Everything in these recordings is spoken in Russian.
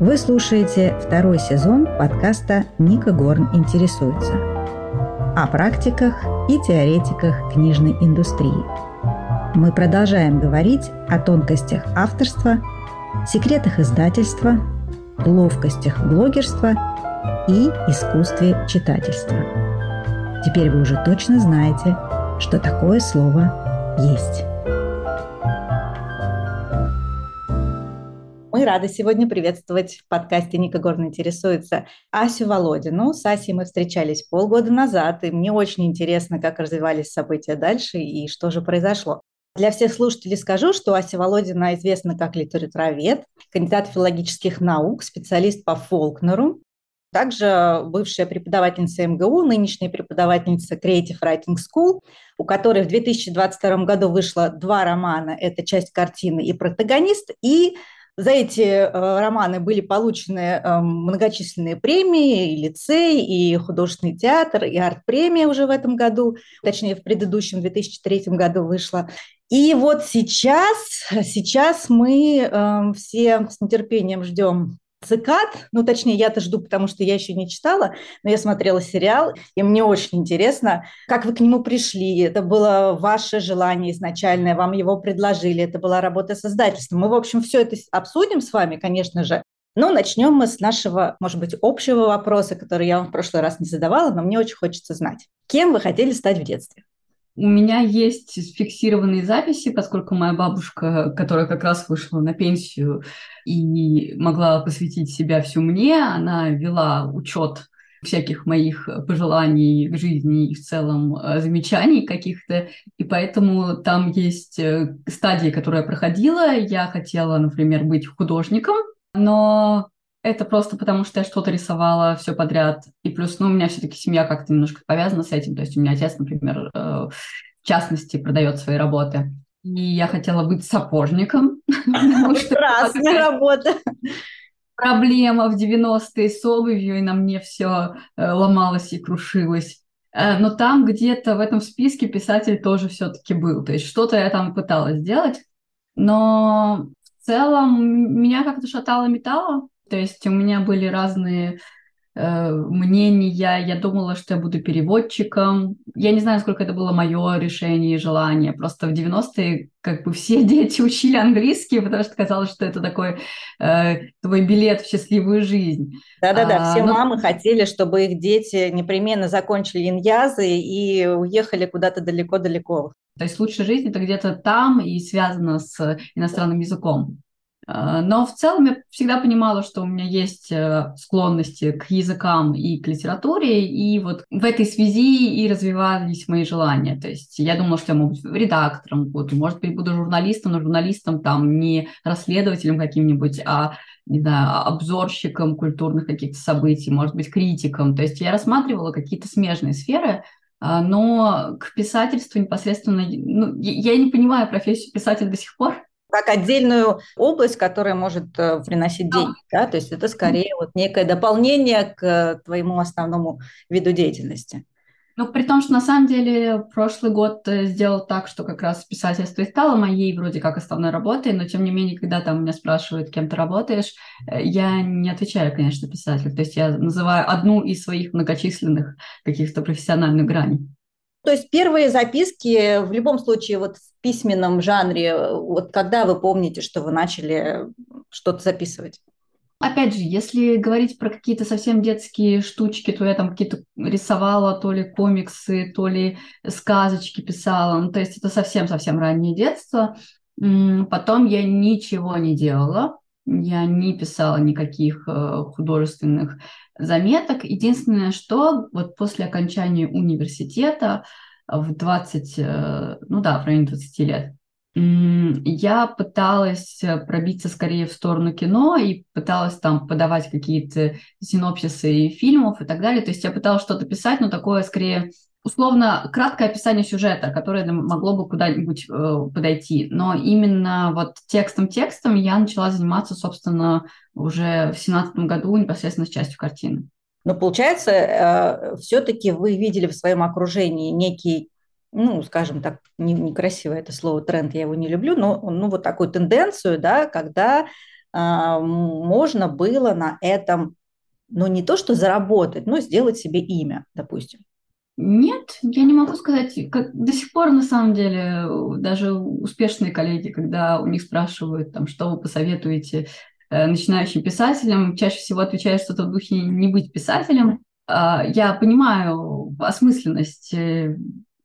Вы слушаете второй сезон подкаста «Ника Горн интересуется» о практиках и теоретиках книжной индустрии. Мы продолжаем говорить о тонкостях авторства, секретах издательства, ловкостях блогерства и искусстве читательства. Теперь вы уже точно знаете, что такое слово «есть». Мы рады сегодня приветствовать в подкасте «Ника Горно интересуется» Асю Володину. С Асей мы встречались полгода назад, и мне очень интересно, как развивались события дальше и что же произошло. Для всех слушателей скажу, что Ася Володина известна как литературовед, кандидат филологических наук, специалист по Фолкнеру, также бывшая преподавательница МГУ, нынешняя преподавательница Creative Writing School, у которой в 2022 году вышло два романа «Это часть картины» и «Протагонист», и за эти э, романы были получены э, многочисленные премии, и лицей, и художественный театр, и арт-премия уже в этом году, точнее, в предыдущем 2003 году вышла. И вот сейчас, сейчас мы э, все с нетерпением ждем цикад, ну, точнее, я-то жду, потому что я еще не читала, но я смотрела сериал, и мне очень интересно, как вы к нему пришли. Это было ваше желание изначальное, вам его предложили, это была работа с издательством. Мы, в общем, все это обсудим с вами, конечно же, но начнем мы с нашего, может быть, общего вопроса, который я вам в прошлый раз не задавала, но мне очень хочется знать. Кем вы хотели стать в детстве? У меня есть фиксированные записи, поскольку моя бабушка, которая как раз вышла на пенсию и могла посвятить себя всю мне, она вела учет всяких моих пожеланий к жизни и в целом э, замечаний каких-то. И поэтому там есть э, стадии, которые я проходила. Я хотела, например, быть художником, но это просто потому, что я что-то рисовала все подряд. И плюс, ну, у меня все-таки семья как-то немножко повязана с этим. То есть у меня отец, например, э, в частности, продает свои работы. И я хотела быть сапожником. Прекрасная работа. Проблема в 90-е с обувью, и на мне все э, ломалось и крушилось. Э, но там где-то в этом списке писатель тоже все-таки был. То есть что-то я там пыталась сделать. Но в целом меня как-то шатало металла. То есть у меня были разные э, мнения. Я думала, что я буду переводчиком. Я не знаю, сколько это было мое решение и желание. Просто в 90-е как бы все дети учили английский, потому что казалось, что это такой э, твой билет в счастливую жизнь. Да-да-да, а, все но... мамы хотели, чтобы их дети непременно закончили иньязы и уехали куда-то далеко-далеко. То есть лучшая жизнь это где-то там и связано с иностранным языком. А, но в целом я всегда понимала, что у меня есть э, склонности к языкам и к литературе, и вот в этой связи и развивались мои желания. То есть я думала, что я могу быть редактором, буду, может быть, буду журналистом, но журналистом там не расследователем каким-нибудь, а не знаю, обзорщиком культурных каких-то событий, может быть, критиком. То есть я рассматривала какие-то смежные сферы, а, но к писательству непосредственно... Ну, я не понимаю профессию писателя до сих пор, как отдельную область, которая может э, приносить деньги, да, то есть это скорее вот некое дополнение к твоему основному виду деятельности. Ну, при том, что на самом деле прошлый год э, сделал так, что как раз писательство и стало моей вроде как основной работой, но тем не менее, когда там меня спрашивают, кем ты работаешь, э, я не отвечаю, конечно, писатель. То есть я называю одну из своих многочисленных каких-то профессиональных граней. То есть первые записки в любом случае вот в письменном жанре, вот когда вы помните, что вы начали что-то записывать? Опять же, если говорить про какие-то совсем детские штучки, то я там какие-то рисовала, то ли комиксы, то ли сказочки писала. Ну, то есть это совсем-совсем раннее детство. Потом я ничего не делала. Я не писала никаких э, художественных заметок. Единственное, что вот после окончания университета в 20, э, ну да, в районе 20 лет, я пыталась пробиться скорее в сторону кино и пыталась там подавать какие-то синопсисы фильмов и так далее. То есть я пыталась что-то писать, но такое скорее условно краткое описание сюжета, которое могло бы куда-нибудь э, подойти. Но именно вот текстом-текстом я начала заниматься, собственно, уже в семнадцатом году непосредственно с частью картины. Но получается, э, все-таки вы видели в своем окружении некий, ну, скажем так, не, некрасивое это слово тренд, я его не люблю, но ну, вот такую тенденцию, да, когда а, можно было на этом, ну не то что заработать, но сделать себе имя, допустим? Нет, я не могу сказать. Как, до сих пор, на самом деле, даже успешные коллеги, когда у них спрашивают, там, что вы посоветуете э, начинающим писателям, чаще всего отвечают что-то в духе «не быть писателем». Э, я понимаю осмысленность, э,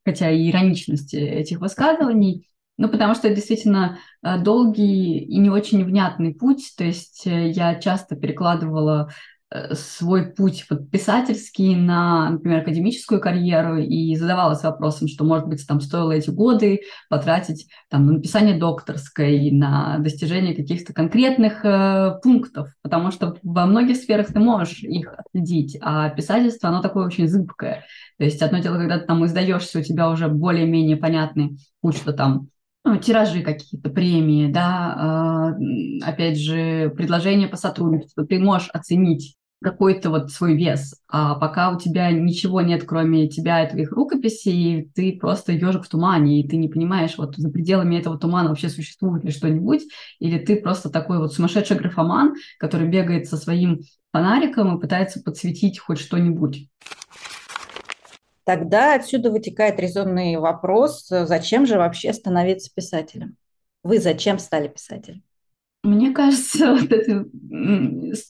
хотя и ироничность этих высказываний, ну, потому что это действительно э, долгий и не очень внятный путь. То есть э, я часто перекладывала свой путь вот, писательский на, например, академическую карьеру и задавалась вопросом, что, может быть, там стоило эти годы потратить там, на написание докторской, на достижение каких-то конкретных э, пунктов, потому что во многих сферах ты можешь их отследить, а писательство, оно такое очень зыбкое. То есть одно дело, когда ты там издаешься, у тебя уже более-менее понятный путь, что там ну, тиражи какие-то, премии, да, э, опять же, предложения по сотрудничеству, ты можешь оценить какой-то вот свой вес, а пока у тебя ничего нет, кроме тебя и твоих рукописей, ты просто ежик в тумане, и ты не понимаешь, вот за пределами этого тумана вообще существует ли что-нибудь, или ты просто такой вот сумасшедший графоман, который бегает со своим фонариком и пытается подсветить хоть что-нибудь. Тогда отсюда вытекает резонный вопрос, зачем же вообще становиться писателем? Вы зачем стали писателем? Мне кажется, вот эта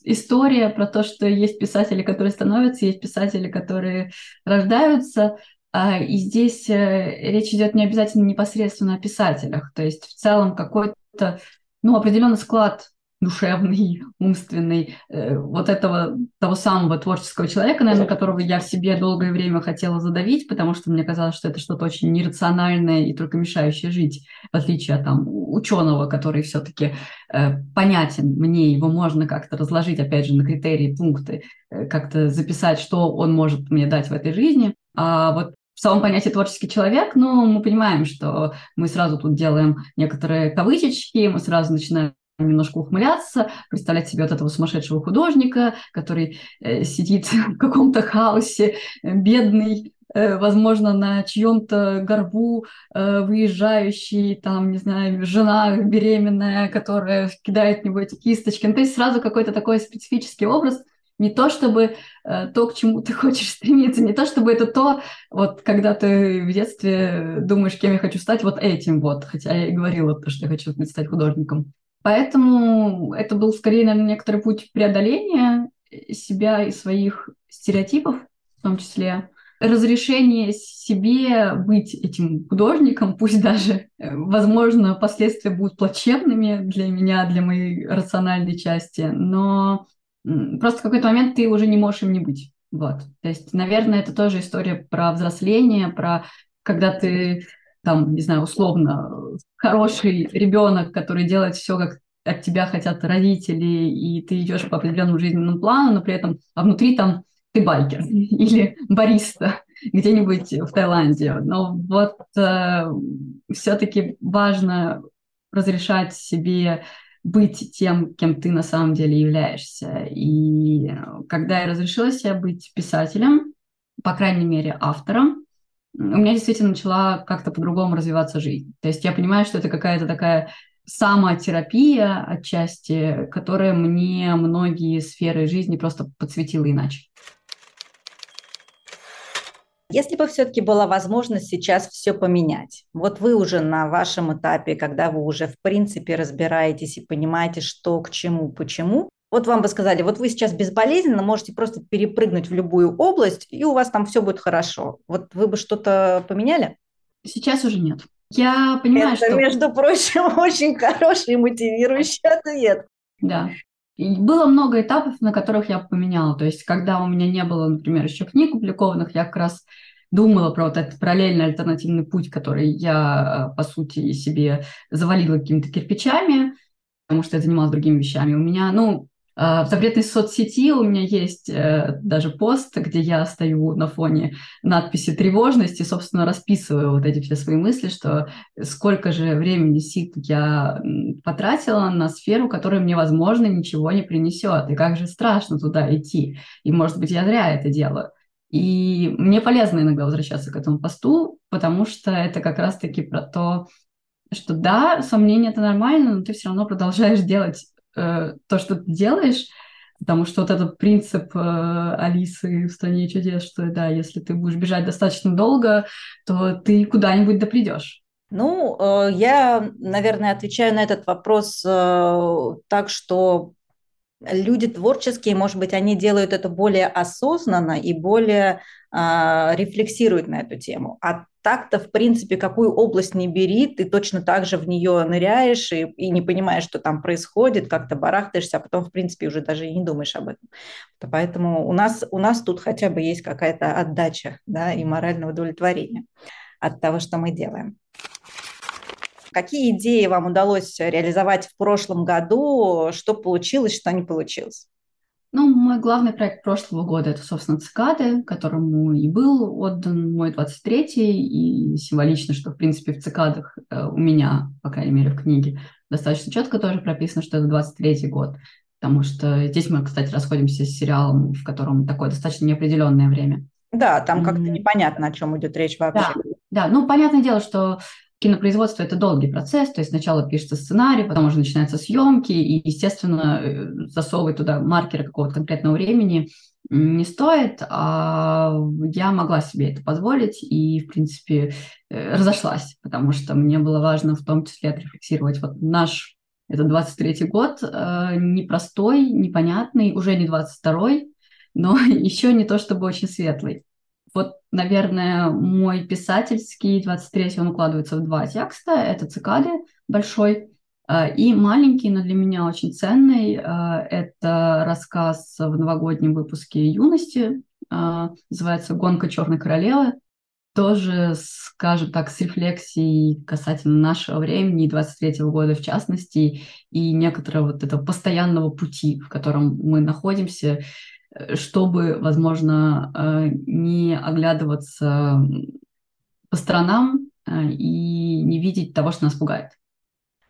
история про то, что есть писатели, которые становятся, есть писатели, которые рождаются, а, и здесь э, речь идет не обязательно непосредственно о писателях, то есть в целом какой-то ну, определенный склад душевный, умственный, э, вот этого того самого творческого человека, наверное, которого я в себе долгое время хотела задавить, потому что мне казалось, что это что-то очень нерациональное и только мешающее жить, в отличие от там, ученого, который все-таки э, понятен мне, его можно как-то разложить, опять же, на критерии, пункты, э, как-то записать, что он может мне дать в этой жизни. А вот в самом понятии творческий человек, но мы понимаем, что мы сразу тут делаем некоторые кавычечки, мы сразу начинаем немножко ухмыляться, представлять себе вот этого сумасшедшего художника, который э, сидит в каком-то хаосе, э, бедный, э, возможно, на чьем-то горбу выезжающий, там, не знаю, жена беременная, которая кидает в него эти кисточки. Ну, то есть сразу какой-то такой специфический образ, не то чтобы то, к чему ты хочешь стремиться, не то чтобы это то, вот когда ты в детстве думаешь, кем я хочу стать, вот этим вот, хотя я и говорила, что я хочу стать художником. Поэтому это был скорее, наверное, некоторый путь преодоления себя и своих стереотипов, в том числе разрешение себе быть этим художником, пусть даже, э, возможно, последствия будут плачевными для меня, для моей рациональной части, но просто в какой-то момент ты уже не можешь им не быть. Вот. То есть, наверное, это тоже история про взросление, про когда ты там, не знаю, условно, хороший ребенок, который делает все, как от тебя хотят родители, и ты идешь по определенному жизненному плану, но при этом а внутри там ты байкер или бариста где-нибудь в Таиланде. Но вот э, все-таки важно разрешать себе быть тем, кем ты на самом деле являешься. И когда я разрешила себе быть писателем, по крайней мере, автором, у меня действительно начала как-то по-другому развиваться жизнь. То есть я понимаю, что это какая-то такая самотерапия отчасти, которая мне многие сферы жизни просто подсветила иначе. Если бы все-таки была возможность сейчас все поменять, вот вы уже на вашем этапе, когда вы уже в принципе разбираетесь и понимаете, что к чему, почему, вот вам бы сказали, вот вы сейчас безболезненно можете просто перепрыгнуть в любую область, и у вас там все будет хорошо. Вот вы бы что-то поменяли? Сейчас уже нет. Я понимаю, Это, что... между прочим, очень хороший и мотивирующий ответ. Да. И было много этапов, на которых я поменяла. То есть, когда у меня не было, например, еще книг опубликованных, я как раз думала про вот этот параллельный альтернативный путь, который я, по сути, себе завалила какими-то кирпичами, потому что я занималась другими вещами. У меня, ну, в запретной соцсети у меня есть э, даже пост, где я стою на фоне надписи «тревожность» и, собственно, расписываю вот эти все свои мысли, что сколько же времени, сил я потратила на сферу, которая мне, возможно, ничего не принесет, и как же страшно туда идти, и, может быть, я зря это делаю. И мне полезно иногда возвращаться к этому посту, потому что это как раз-таки про то, что да, сомнения это нормально, но ты все равно продолжаешь делать э, то, что ты делаешь, потому что вот этот принцип э, Алисы в «Стране чудес», что да, если ты будешь бежать достаточно долго, то ты куда-нибудь допридешь. Ну, э, я, наверное, отвечаю на этот вопрос э, так, что люди творческие, может быть, они делают это более осознанно и более э, рефлексируют на эту тему. А так-то, в принципе, какую область не бери, ты точно так же в нее ныряешь и, и не понимаешь, что там происходит, как-то барахтаешься, а потом, в принципе, уже даже и не думаешь об этом. Поэтому у нас, у нас тут хотя бы есть какая-то отдача да, и моральное удовлетворение от того, что мы делаем. Какие идеи вам удалось реализовать в прошлом году? Что получилось, что не получилось? Ну, мой главный проект прошлого года – это, собственно, «Цикады», которому и был отдан мой 23-й, и символично, что, в принципе, в «Цикадах» э, у меня, по крайней мере, в книге достаточно четко тоже прописано, что это 23-й год, потому что здесь мы, кстати, расходимся с сериалом, в котором такое достаточно неопределенное время. Да, там как-то непонятно, о чем идет речь вообще. Да, да, ну, понятное дело, что Кинопроизводство – это долгий процесс, то есть сначала пишется сценарий, потом уже начинаются съемки, и, естественно, э, засовывать туда маркеры какого-то конкретного времени не стоит, а я могла себе это позволить и, в принципе, э, разошлась, потому что мне было важно в том числе отрефлексировать вот наш, это 23-й год, э, непростой, непонятный, уже не 22-й, но еще не то чтобы очень светлый. Наверное, мой писательский 23 он укладывается в два текста. Это «Цикады» большой э, и маленький, но для меня очень ценный. Э, это рассказ в новогоднем выпуске «Юности». Э, называется «Гонка черной королевы». Тоже, скажем так, с рефлексией касательно нашего времени, 23 года в частности, и некоторого вот этого постоянного пути, в котором мы находимся, чтобы, возможно, э, не оглядываться по сторонам э, и не видеть того, что нас пугает.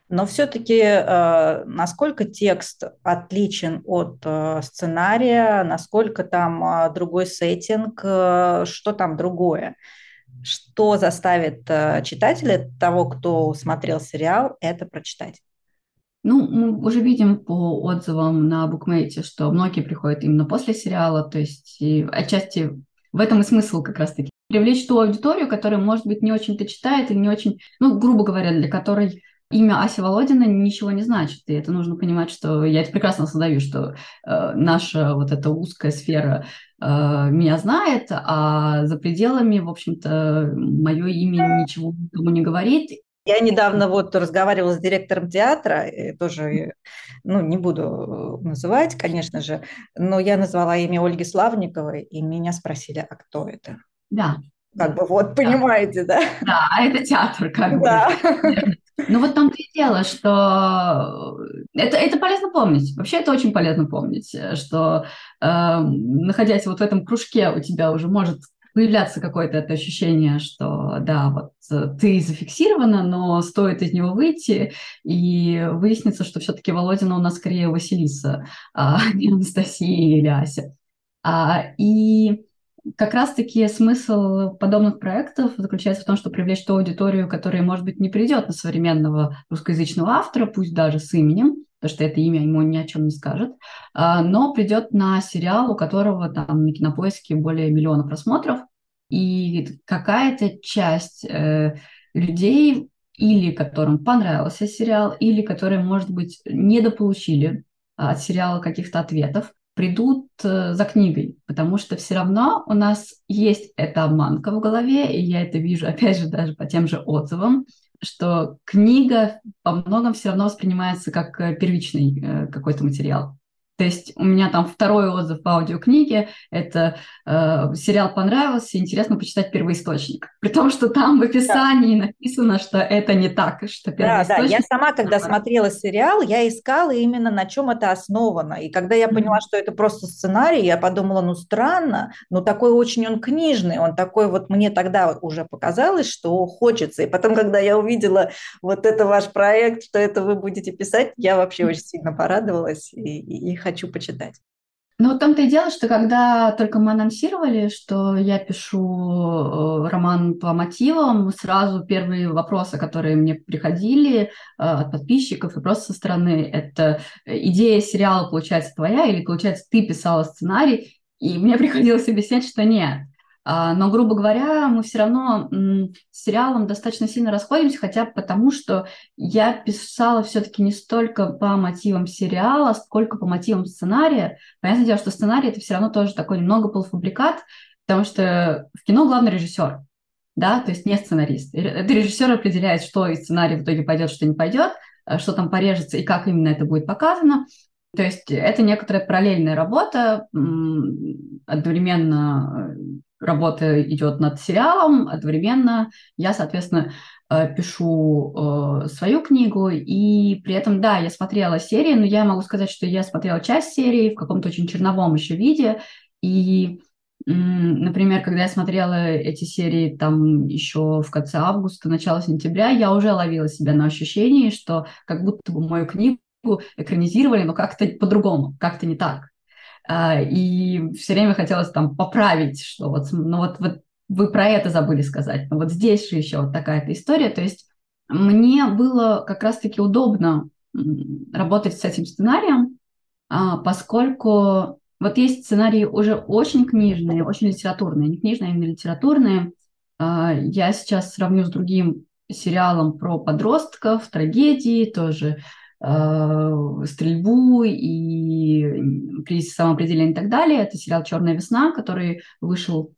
Но все-таки э, насколько текст отличен от сценария, насколько там другой сеттинг, что там другое? Что заставит читателя, того, кто смотрел сериал, это прочитать? Ну, мы уже видим по отзывам на букмейте, что многие приходят именно после сериала, то есть и отчасти в этом и смысл как раз-таки. Привлечь ту аудиторию, которая, может быть, не очень-то читает и не очень, ну, грубо говоря, для которой имя Ася Володина ничего не значит. И это нужно понимать, что я это прекрасно осознаю, что э, наша вот эта узкая сфера э, меня знает, а за пределами, в общем-то, мое имя ничего никому не говорит. Я недавно вот разговаривала с директором театра, тоже, ну, не буду называть, конечно же, но я назвала имя Ольги Славниковой, и меня спросили, а кто это? Да. Как бы вот, понимаете, да? Да, а это театр, как да. бы. Ну вот там и дело, что это, это полезно помнить. Вообще это очень полезно помнить, что э, находясь вот в этом кружке, у тебя уже может появляться какое-то это ощущение, что да, вот э, ты зафиксирована, но стоит из него выйти, и выяснится, что все-таки Володина у нас скорее Василиса, а не Анастасия или Ася. А, и как раз-таки смысл подобных проектов заключается в том, что привлечь ту аудиторию, которая, может быть, не придет на современного русскоязычного автора, пусть даже с именем, потому что это имя ему ни о чем не скажет, а, но придет на сериал, у которого там на кинопоиске более миллиона просмотров, и какая-то часть э, людей, или которым понравился сериал, или которые, может быть, недополучили от сериала каких-то ответов, придут э, за книгой, потому что все равно у нас есть эта обманка в голове, и я это вижу, опять же, даже по тем же отзывам, что книга по многом все равно воспринимается как э, первичный э, какой-то материал. То есть у меня там второй отзыв в аудиокниге – это э, сериал понравился, интересно почитать первоисточник. При том, что там в описании да. написано, что это не так, что первоисточник… Да, да, я сама, когда смотрела сериал, я искала именно на чем это основано. И когда я поняла, mm-hmm. что это просто сценарий, я подумала, ну странно, но такой очень он книжный, он такой вот, мне тогда уже показалось, что хочется. И потом, когда я увидела вот это ваш проект, что это вы будете писать, я вообще очень сильно порадовалась и, и хочу почитать. Ну, в том-то и дело, что когда только мы анонсировали, что я пишу э, роман по мотивам, сразу первые вопросы, которые мне приходили э, от подписчиков и просто со стороны, это идея сериала, получается, твоя, или, получается, ты писала сценарий, и мне приходилось объяснять, что нет. А, но, грубо говоря, мы все равно с сериалом достаточно сильно расходимся, хотя потому, что я писала все-таки не столько по мотивам сериала, сколько по мотивам сценария. Понятное дело, что сценарий это все равно тоже такой немного полуфабрикат, потому что в кино главный режиссер, да, то есть не сценарист. Это режиссер определяет, что из сценария в итоге пойдет, что не пойдет, э, что там порежется и как именно это будет показано. То есть это некоторая параллельная работа, одновременно э, работа идет над сериалом, одновременно я, соответственно, э, пишу э, свою книгу, и при этом, да, я смотрела серии, но я могу сказать, что я смотрела часть серии в каком-то очень черновом еще виде, и Например, когда я смотрела эти серии там еще в конце августа, начало сентября, я уже ловила себя на ощущении, что как будто бы мою книгу экранизировали, но как-то по-другому, как-то не так. А, и все время хотелось там поправить, что вот, ну вот, вот вы про это забыли сказать, но вот здесь же еще вот такая-то история, то есть мне было как раз-таки удобно работать с этим сценарием, а, поскольку вот есть сценарии уже очень книжные, очень литературные, не книжные, а именно литературные. Я сейчас сравню с другим сериалом про подростков, трагедии, тоже стрельбу и кризис самоопределения и так далее. Это сериал «Черная весна», который вышел,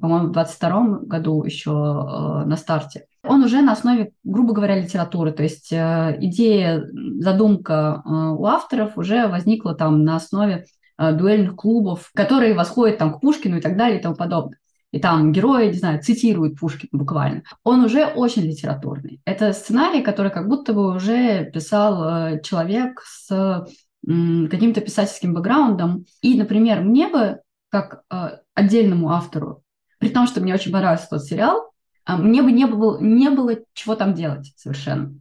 по-моему, в 22 году еще э, на старте. Он уже на основе, грубо говоря, литературы. То есть э, идея, задумка у авторов уже возникла там на основе дуэльных клубов, которые восходят там к Пушкину и так далее и тому подобное и там герои, не знаю, цитируют Пушкина буквально, он уже очень литературный. Это сценарий, который как будто бы уже писал э, человек с каким-то писательским бэкграундом. И, например, мне бы, как э, отдельному автору, при том, что мне очень понравился тот сериал, э, мне бы не было, не было чего там делать совершенно.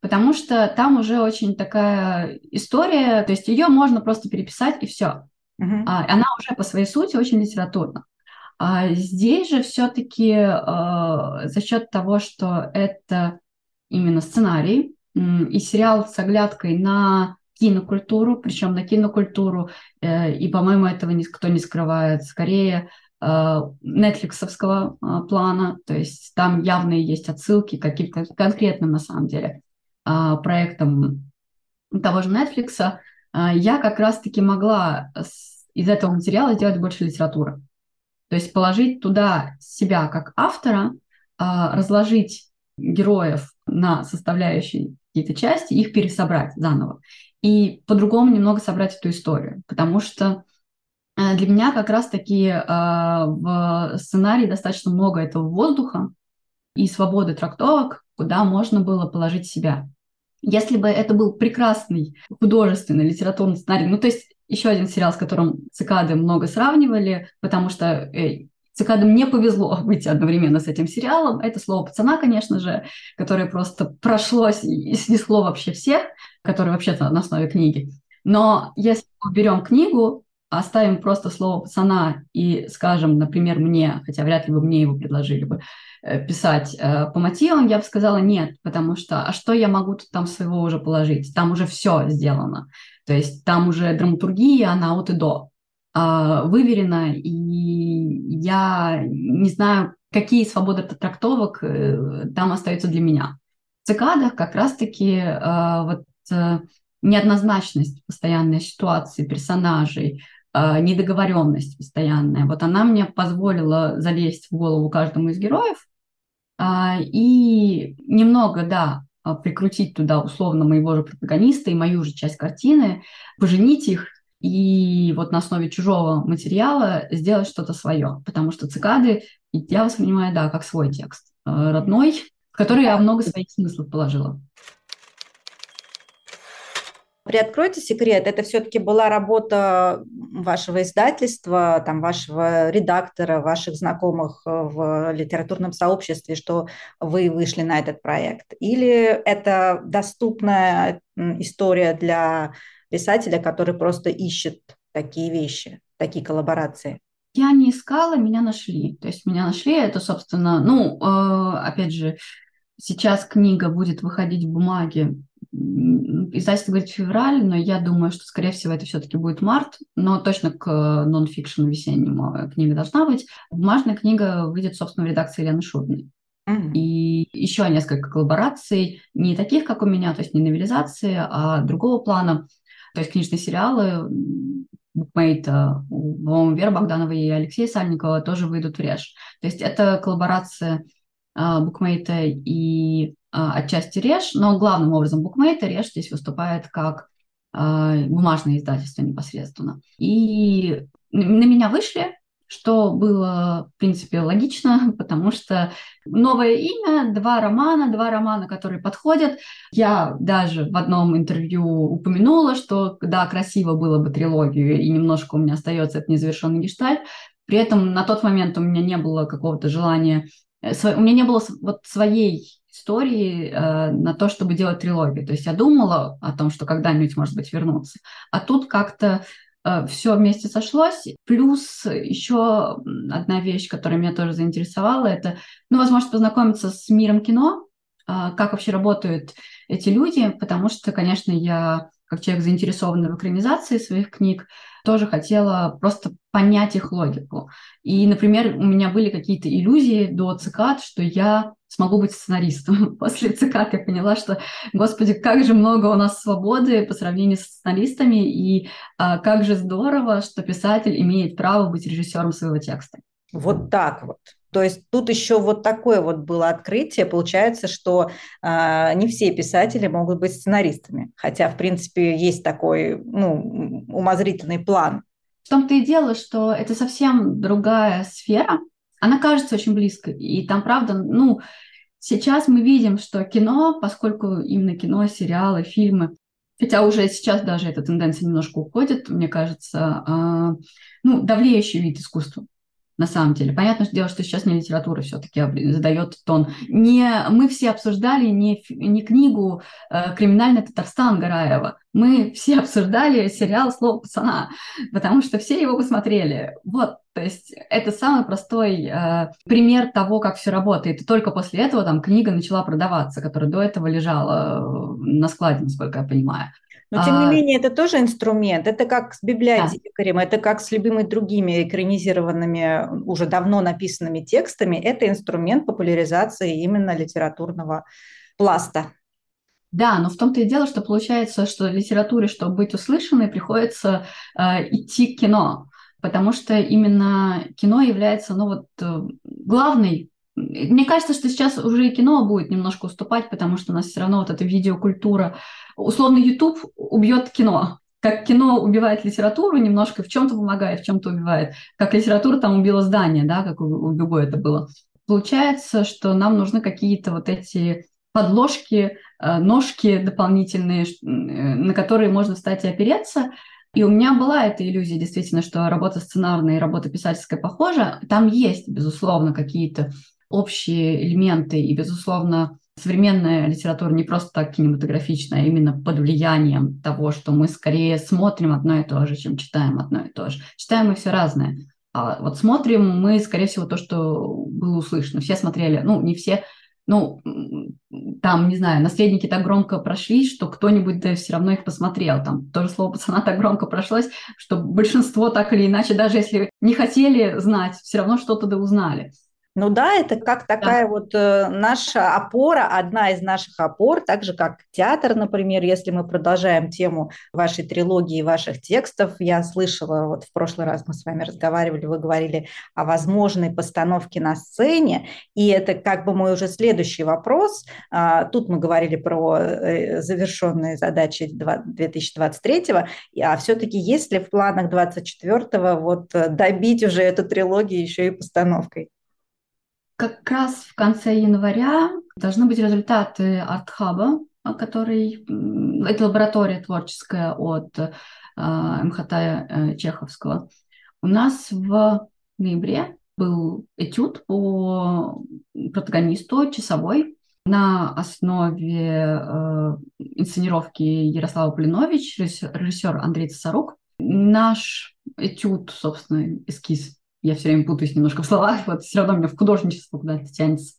Потому что там уже очень такая история, то есть ее можно просто переписать и все. Uh-huh. Она уже по своей сути очень литературна. А здесь же все-таки э, а, за счет того, что это именно сценарий и сериал с оглядкой на кинокультуру, причем на кинокультуру, э, и, по-моему, этого никто не скрывает, скорее э, нетфликсовского э, плана, то есть там явные есть отсылки к каким-то конкретным, на самом деле, э, проектам того же Netflix, э, я как раз-таки могла из этого материала сделать больше литературы. То есть положить туда себя как автора, а, разложить героев на составляющие какие-то части, их пересобрать заново и по-другому немного собрать эту историю. Потому что э, для меня как раз-таки а, в сценарии достаточно много этого воздуха и свободы трактовок, куда можно было положить себя. Если бы это был прекрасный художественный литературный сценарий, ну то есть еще один сериал, с которым цикады много сравнивали, потому что э, цикадам не повезло быть одновременно с этим сериалом. Это слово пацана, конечно же, которое просто прошлось и снесло вообще всех, которые вообще-то на основе книги. Но если мы берем книгу, оставим просто слово пацана и скажем, например, мне, хотя вряд ли бы мне его предложили бы, э, писать э, по мотивам, я бы сказала нет, потому что а что я могу тут там своего уже положить? Там уже все сделано. То есть там уже драматургия, она от и до а, выверена, и я не знаю, какие свободы трактовок э, там остаются для меня. В цикадах как раз-таки а, вот э, неоднозначность постоянной ситуации персонажей, а, недоговоренность постоянная. Вот она мне позволила залезть в голову каждому из героев и немного, да, прикрутить туда условно моего же протагониста и мою же часть картины, поженить их и вот на основе чужого материала сделать что-то свое. Потому что цикады я воспринимаю, да, как свой текст э, родной, в который я много своих смыслов положила. Приоткройте секрет, это все-таки была работа вашего издательства, там, вашего редактора, ваших знакомых э, в литературном сообществе, что вы вышли на этот проект? Или это доступная история для писателя, который просто ищет такие вещи, такие коллаборации? Я не искала, меня нашли. То есть меня нашли, это, собственно, ну, э, опять же, сейчас книга будет выходить в бумаге. Издательство говорит февраль, но я думаю, что, скорее всего, это все-таки будет март, но точно к нон-фикшн весеннему книга должна быть. Бумажная книга выйдет, собственно, в редакции Елены. Mm-hmm. И еще несколько коллабораций, не таких, как у меня, то есть не новелизации, а другого плана. То есть книжные сериалы букмейта, по-моему, Вера Богданова и Алексея Сальникова тоже выйдут в Реж. То есть это коллаборация букмейта и отчасти Реж, но главным образом букмейта Реж здесь выступает как а, бумажное издательство непосредственно. И на меня вышли что было, в принципе, логично, потому что новое имя, два романа, два романа, которые подходят. Я даже в одном интервью упомянула, что да, красиво было бы трилогию, и немножко у меня остается этот незавершенный гештальт. При этом на тот момент у меня не было какого-то желания, э, у меня не было вот своей истории э, на то, чтобы делать трилогию. То есть я думала о том, что когда-нибудь, может быть, вернуться. А тут как-то Э, все вместе сошлось. Плюс еще одна вещь, которая меня тоже заинтересовала, это, ну, возможность познакомиться с миром кино, а, как вообще работают эти люди, потому что, конечно, я как человек, заинтересованный в экранизации своих книг, тоже хотела просто понять их логику. И, например, у меня были какие-то иллюзии до цикад, что я смогу быть сценаристом. После цикад я поняла, что, господи, как же много у нас свободы по сравнению с сценаристами, и а, как же здорово, что писатель имеет право быть режиссером своего текста. Вот так вот. То есть тут еще вот такое вот было открытие. Получается, что э, не все писатели могут быть сценаристами, хотя, в принципе, есть такой ну, умозрительный план. В том-то и дело, что это совсем другая сфера. Она кажется очень близкой. И там, правда, ну, сейчас мы видим, что кино, поскольку именно кино, сериалы, фильмы, хотя уже сейчас даже эта тенденция немножко уходит, мне кажется, э, ну, давлеющий вид искусства на самом деле. Понятное дело, что сейчас не литература все-таки задает тон. Не, мы все обсуждали не, не книгу э, «Криминальный Татарстан» Гараева. Мы все обсуждали сериал «Слово пацана», потому что все его посмотрели. Вот, то есть это самый простой э, пример того, как все работает. И только после этого там книга начала продаваться, которая до этого лежала э, на складе, насколько я понимаю. Но тем не а, менее это тоже инструмент. Это как с библиотекарем, да. это как с любыми другими экранизированными, уже давно написанными текстами. Это инструмент популяризации именно литературного пласта. Да, но в том-то и дело, что получается, что литературе, чтобы быть услышанной, приходится э, идти к кино, потому что именно кино является, ну вот, э, главной мне кажется, что сейчас уже и кино будет немножко уступать, потому что у нас все равно вот эта видеокультура, условно YouTube убьет кино, как кино убивает литературу немножко, в чем-то помогает, в чем-то убивает, как литература там убила здание, да, как у, у это было. Получается, что нам нужны какие-то вот эти подложки, э, ножки дополнительные, э, на которые можно встать и опереться. И у меня была эта иллюзия, действительно, что работа сценарная и работа писательская похожа. Там есть, безусловно, какие-то общие элементы, и, безусловно, современная литература не просто так кинематографичная, а именно под влиянием того, что мы скорее смотрим одно и то же, чем читаем одно и то же. Читаем мы все разное. А вот смотрим мы, скорее всего, то, что было услышано. Все смотрели, ну, не все, ну, там, не знаю, наследники так громко прошли, что кто-нибудь да все равно их посмотрел. Там тоже слово пацана так громко прошлось, что большинство так или иначе, даже если не хотели знать, все равно что-то да узнали. Ну да, это как такая да. вот э, наша опора, одна из наших опор, так же как театр, например, если мы продолжаем тему вашей трилогии, ваших текстов. Я слышала, вот в прошлый раз мы с вами разговаривали, вы говорили о возможной постановке на сцене, и это как бы мой уже следующий вопрос. А, тут мы говорили про э, завершенные задачи 2023, а все-таки есть ли в планах 2024 вот э, добить уже эту трилогию еще и постановкой? Как раз в конце января должны быть результаты артхаба, который это лаборатория творческая от э, МХТ э, Чеховского. У нас в ноябре был этюд по протагонисту часовой на основе э, инсценировки Ярослава Полинович, режиссер Андрей Цесарук. Наш этюд, собственно, эскиз, я все время путаюсь немножко в словах, вот все равно меня в художничество куда-то тянется.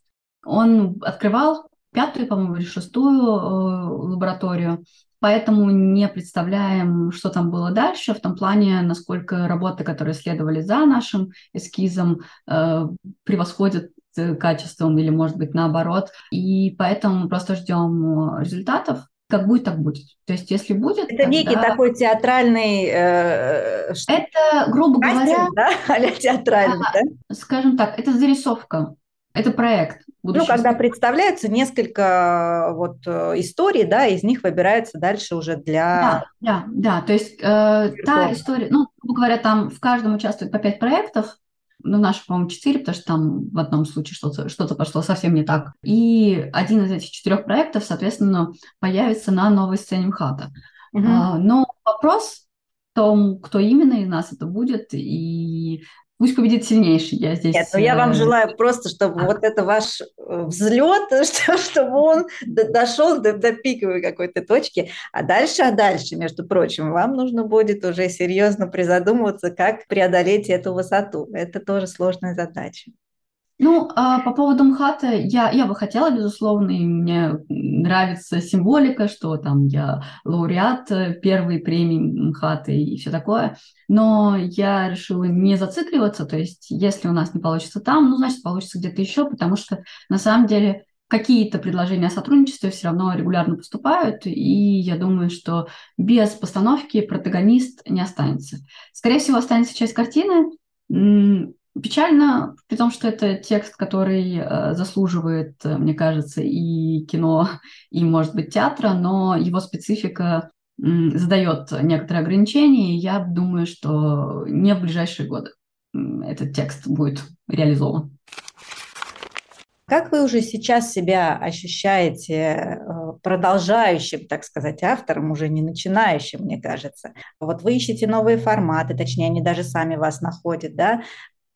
Он открывал пятую, по-моему, или шестую э, лабораторию, поэтому не представляем, что там было дальше, в том плане, насколько работы, которые следовали за нашим эскизом, э, превосходят э, качеством или, может быть, наоборот. И поэтому мы просто ждем результатов. Как будет, так будет. То есть, если будет... Это тогда... некий такой театральный... Э, это, грубо кастинг, говоря... да? а театральный, а, да? Скажем так, это зарисовка. Это проект. Ну, когда представляются несколько вот э, историй, да, из них выбирается дальше уже для... Да, да, да. То есть э, та история, ну, грубо говоря, там в каждом участвует по пять проектов, ну, наши, по-моему, четыре, потому что там в одном случае что-то что пошло совсем не так. И один из этих четырех проектов, соответственно, появится на новой сцене МХАТа. Угу. А, но вопрос в том, кто именно из нас это будет, и Пусть победит сильнейший, я здесь... Нет, но я вам э, желаю просто, чтобы а. вот это ваш э, взлет, чтобы он дошел до, до пиковой какой-то точки, а дальше, а дальше, между прочим, вам нужно будет уже серьезно призадумываться, как преодолеть эту высоту. Это тоже сложная задача. Ну, а по поводу МХАТа, я, я бы хотела, безусловно, и мне нравится символика, что там я лауреат первой премии МХАТа и все такое, но я решила не зацикливаться, то есть если у нас не получится там, ну, значит, получится где-то еще, потому что на самом деле какие-то предложения о сотрудничестве все равно регулярно поступают, и я думаю, что без постановки протагонист не останется. Скорее всего, останется часть картины, Печально, при том, что это текст, который э, заслуживает, э, мне кажется, и кино, и, может быть, театра, но его специфика задает некоторые ограничения, и я думаю, что не в ближайшие годы этот текст будет реализован. Как вы уже сейчас себя ощущаете э, продолжающим, так сказать, автором, уже не начинающим, мне кажется? Вот вы ищете новые форматы, точнее, они даже сами вас находят, да?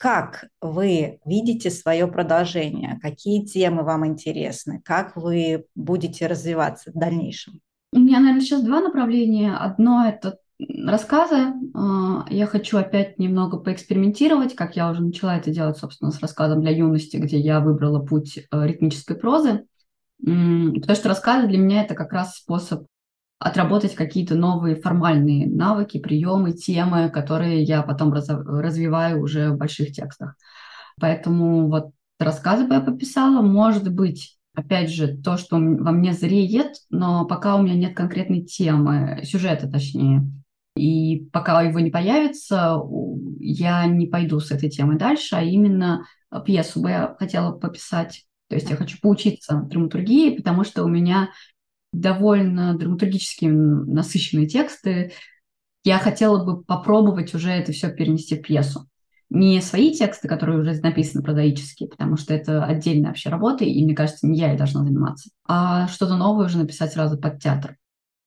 Как вы видите свое продолжение? Какие темы вам интересны? Как вы будете развиваться в дальнейшем? У меня, наверное, сейчас два направления. Одно – это рассказы. А, я хочу опять немного поэкспериментировать, как я уже начала это делать, собственно, с рассказом для юности, где я выбрала путь э, ритмической прозы. Потому что рассказы для меня – это как раз способ отработать какие-то новые формальные навыки, приемы, темы, которые я потом раз, развиваю уже в больших текстах. Поэтому вот рассказы бы я пописала, может быть, опять же, то, что во мне зреет, но пока у меня нет конкретной темы, сюжета точнее. И пока его не появится, я не пойду с этой темой дальше, а именно пьесу бы я хотела пописать. То есть я хочу поучиться драматургии, потому что у меня довольно драматургически насыщенные тексты. Я хотела бы попробовать уже это все перенести в пьесу. Не свои тексты, которые уже написаны прозаические, потому что это отдельная вообще работа, и мне кажется, не я и должна заниматься, а что-то новое уже написать сразу под театр.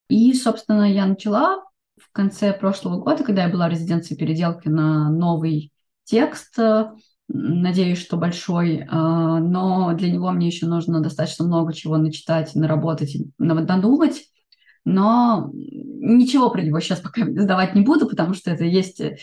И, собственно, я начала в конце прошлого года, когда я была в резиденции переделки на новый текст, Надеюсь, что большой, а, но для него мне еще нужно достаточно много чего начитать, наработать, надумать. Но ничего про него сейчас пока сдавать не буду, потому что это есть э,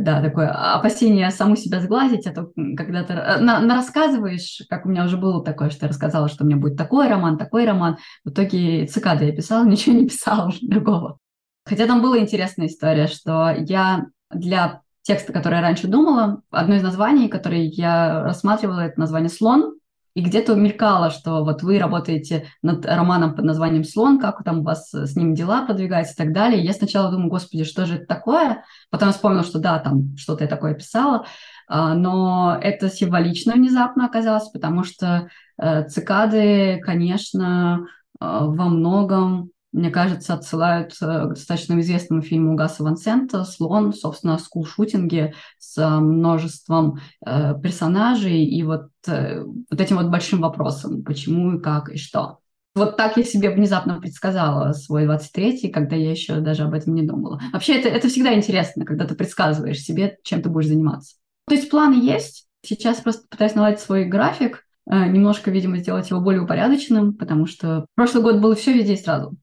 да, такое опасение саму себя сглазить, а то когда ты э, на, на рассказываешь, как у меня уже было такое, что я рассказала, что у меня будет такой роман, такой роман, в итоге цикады я писала, ничего не писала уже другого. Хотя там была интересная история, что я для текста, который я раньше думала. Одно из названий, которые я рассматривала, это название «Слон». И где-то мелькало, что вот вы работаете над романом под названием «Слон», как там у вас с ним дела продвигаются и так далее. я сначала думаю, господи, что же это такое? Потом вспомнила, что да, там что-то я такое писала. А, но это символично внезапно оказалось, потому что э, цикады, конечно, э, во многом мне кажется, отсылают э, к достаточно известному фильму Гаса Ван Сента «Слон», собственно, о скулшутинге с множеством э, персонажей и вот, э, вот этим вот большим вопросом, почему и как и что. Вот так я себе внезапно предсказала свой 23-й, когда я еще даже об этом не думала. Вообще это, это всегда интересно, когда ты предсказываешь себе, чем ты будешь заниматься. То есть планы есть. Сейчас просто пытаюсь наладить свой график, немножко, видимо, сделать его более упорядоченным, потому что прошлый год было все везде и сразу.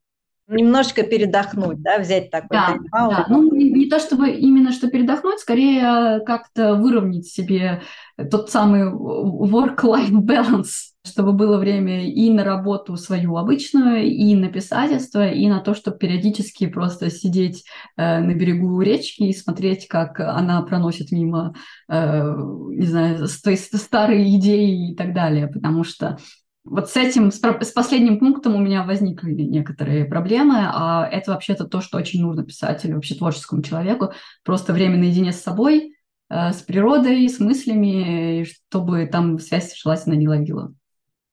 Немножечко передохнуть, да, взять такой да, да. Ну, не, не то чтобы именно что передохнуть, скорее как-то выровнять себе тот самый work-life balance, чтобы было время и на работу свою обычную, и на писательство, и на то, чтобы периодически просто сидеть э, на берегу речки и смотреть, как она проносит мимо, э, не знаю, свои старые идеи и так далее, потому что вот с этим, с, с последним пунктом у меня возникли некоторые проблемы, а это вообще-то то, что очень нужно писателю, вообще творческому человеку, просто время наедине с собой, э, с природой, с мыслями, чтобы там связь желательно не ловила.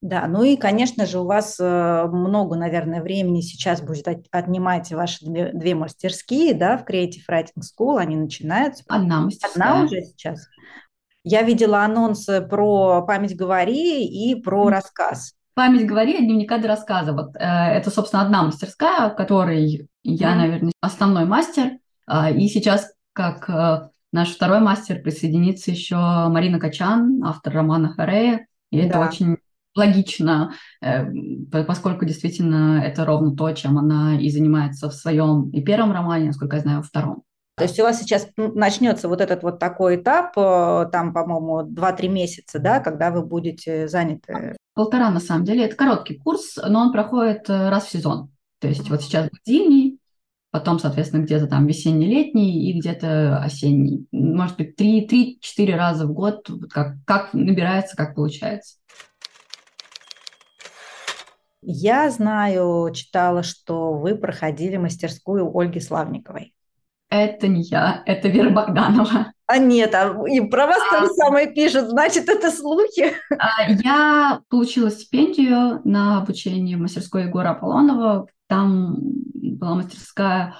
Да, ну и, конечно же, у вас э, много, наверное, времени сейчас будет отнимать ваши две, две мастерские, да, в Creative Writing School, они начинаются. Одна мастерская. Одна уже сейчас. Я видела анонсы про «Память говори» и про рассказ. «Память говори» дневника до рассказа. Вот, э, это, собственно, одна мастерская, в которой я, наверное, основной мастер. Э, и сейчас, как э, наш второй мастер, присоединится еще Марина Качан, автор романа Харея. И да. это очень логично, э, поскольку действительно это ровно то, чем она и занимается в своем и первом романе, насколько я знаю, во втором. То есть у вас сейчас начнется вот этот вот такой этап, э, там, по-моему, 2-3 месяца, да, когда вы будете заняты? Полтора, на самом деле. Это короткий курс, но он проходит э, раз в сезон. То есть вот сейчас зимний, потом, соответственно, где-то там весенний-летний и где-то осенний. Может быть, 3-4 раза в год, как, как набирается, как получается. Я знаю, читала, что вы проходили мастерскую Ольги Славниковой. Это не я, это Вера Богданова. А нет, а и про вас а, то же самое пишут, значит, это слухи. А, я получила стипендию на обучение в мастерской Егора Аполлонова. Там была мастерская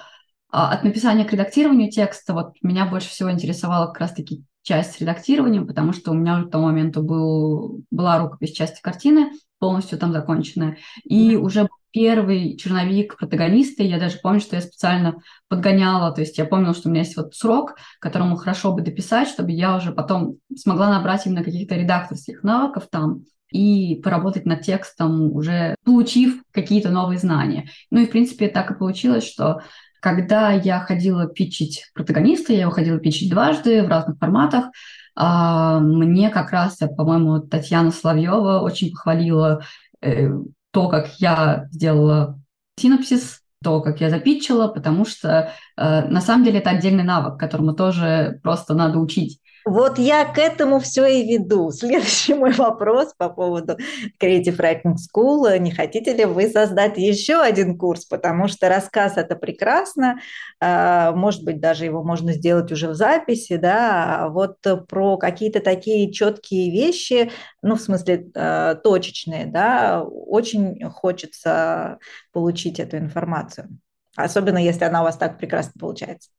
а, от написания к редактированию текста. Вот меня больше всего интересовала как раз-таки часть с редактированием, потому что у меня уже к тому моменту был, была рукопись части картины, полностью там законченная. И уже первый черновик протагониста, я даже помню, что я специально подгоняла, то есть я помнила, что у меня есть вот срок, которому хорошо бы дописать, чтобы я уже потом смогла набрать именно каких-то редакторских навыков там и поработать над текстом, уже получив какие-то новые знания. Ну и, в принципе, так и получилось, что когда я ходила питчить протагониста, я его ходила питчить дважды в разных форматах, мне как раз, по-моему, Татьяна Соловьева очень похвалила э, то, как я сделала синопсис, то, как я запитчила, потому что э, на самом деле это отдельный навык, которому тоже просто надо учить. Вот я к этому все и веду. Следующий мой вопрос по поводу Creative Writing School. Не хотите ли вы создать еще один курс? Потому что рассказ – это прекрасно. А, может быть, даже его можно сделать уже в записи. Да? А вот про какие-то такие четкие вещи, ну, в смысле, а, точечные, да, очень хочется получить эту информацию. Особенно, если она у вас так прекрасно получается.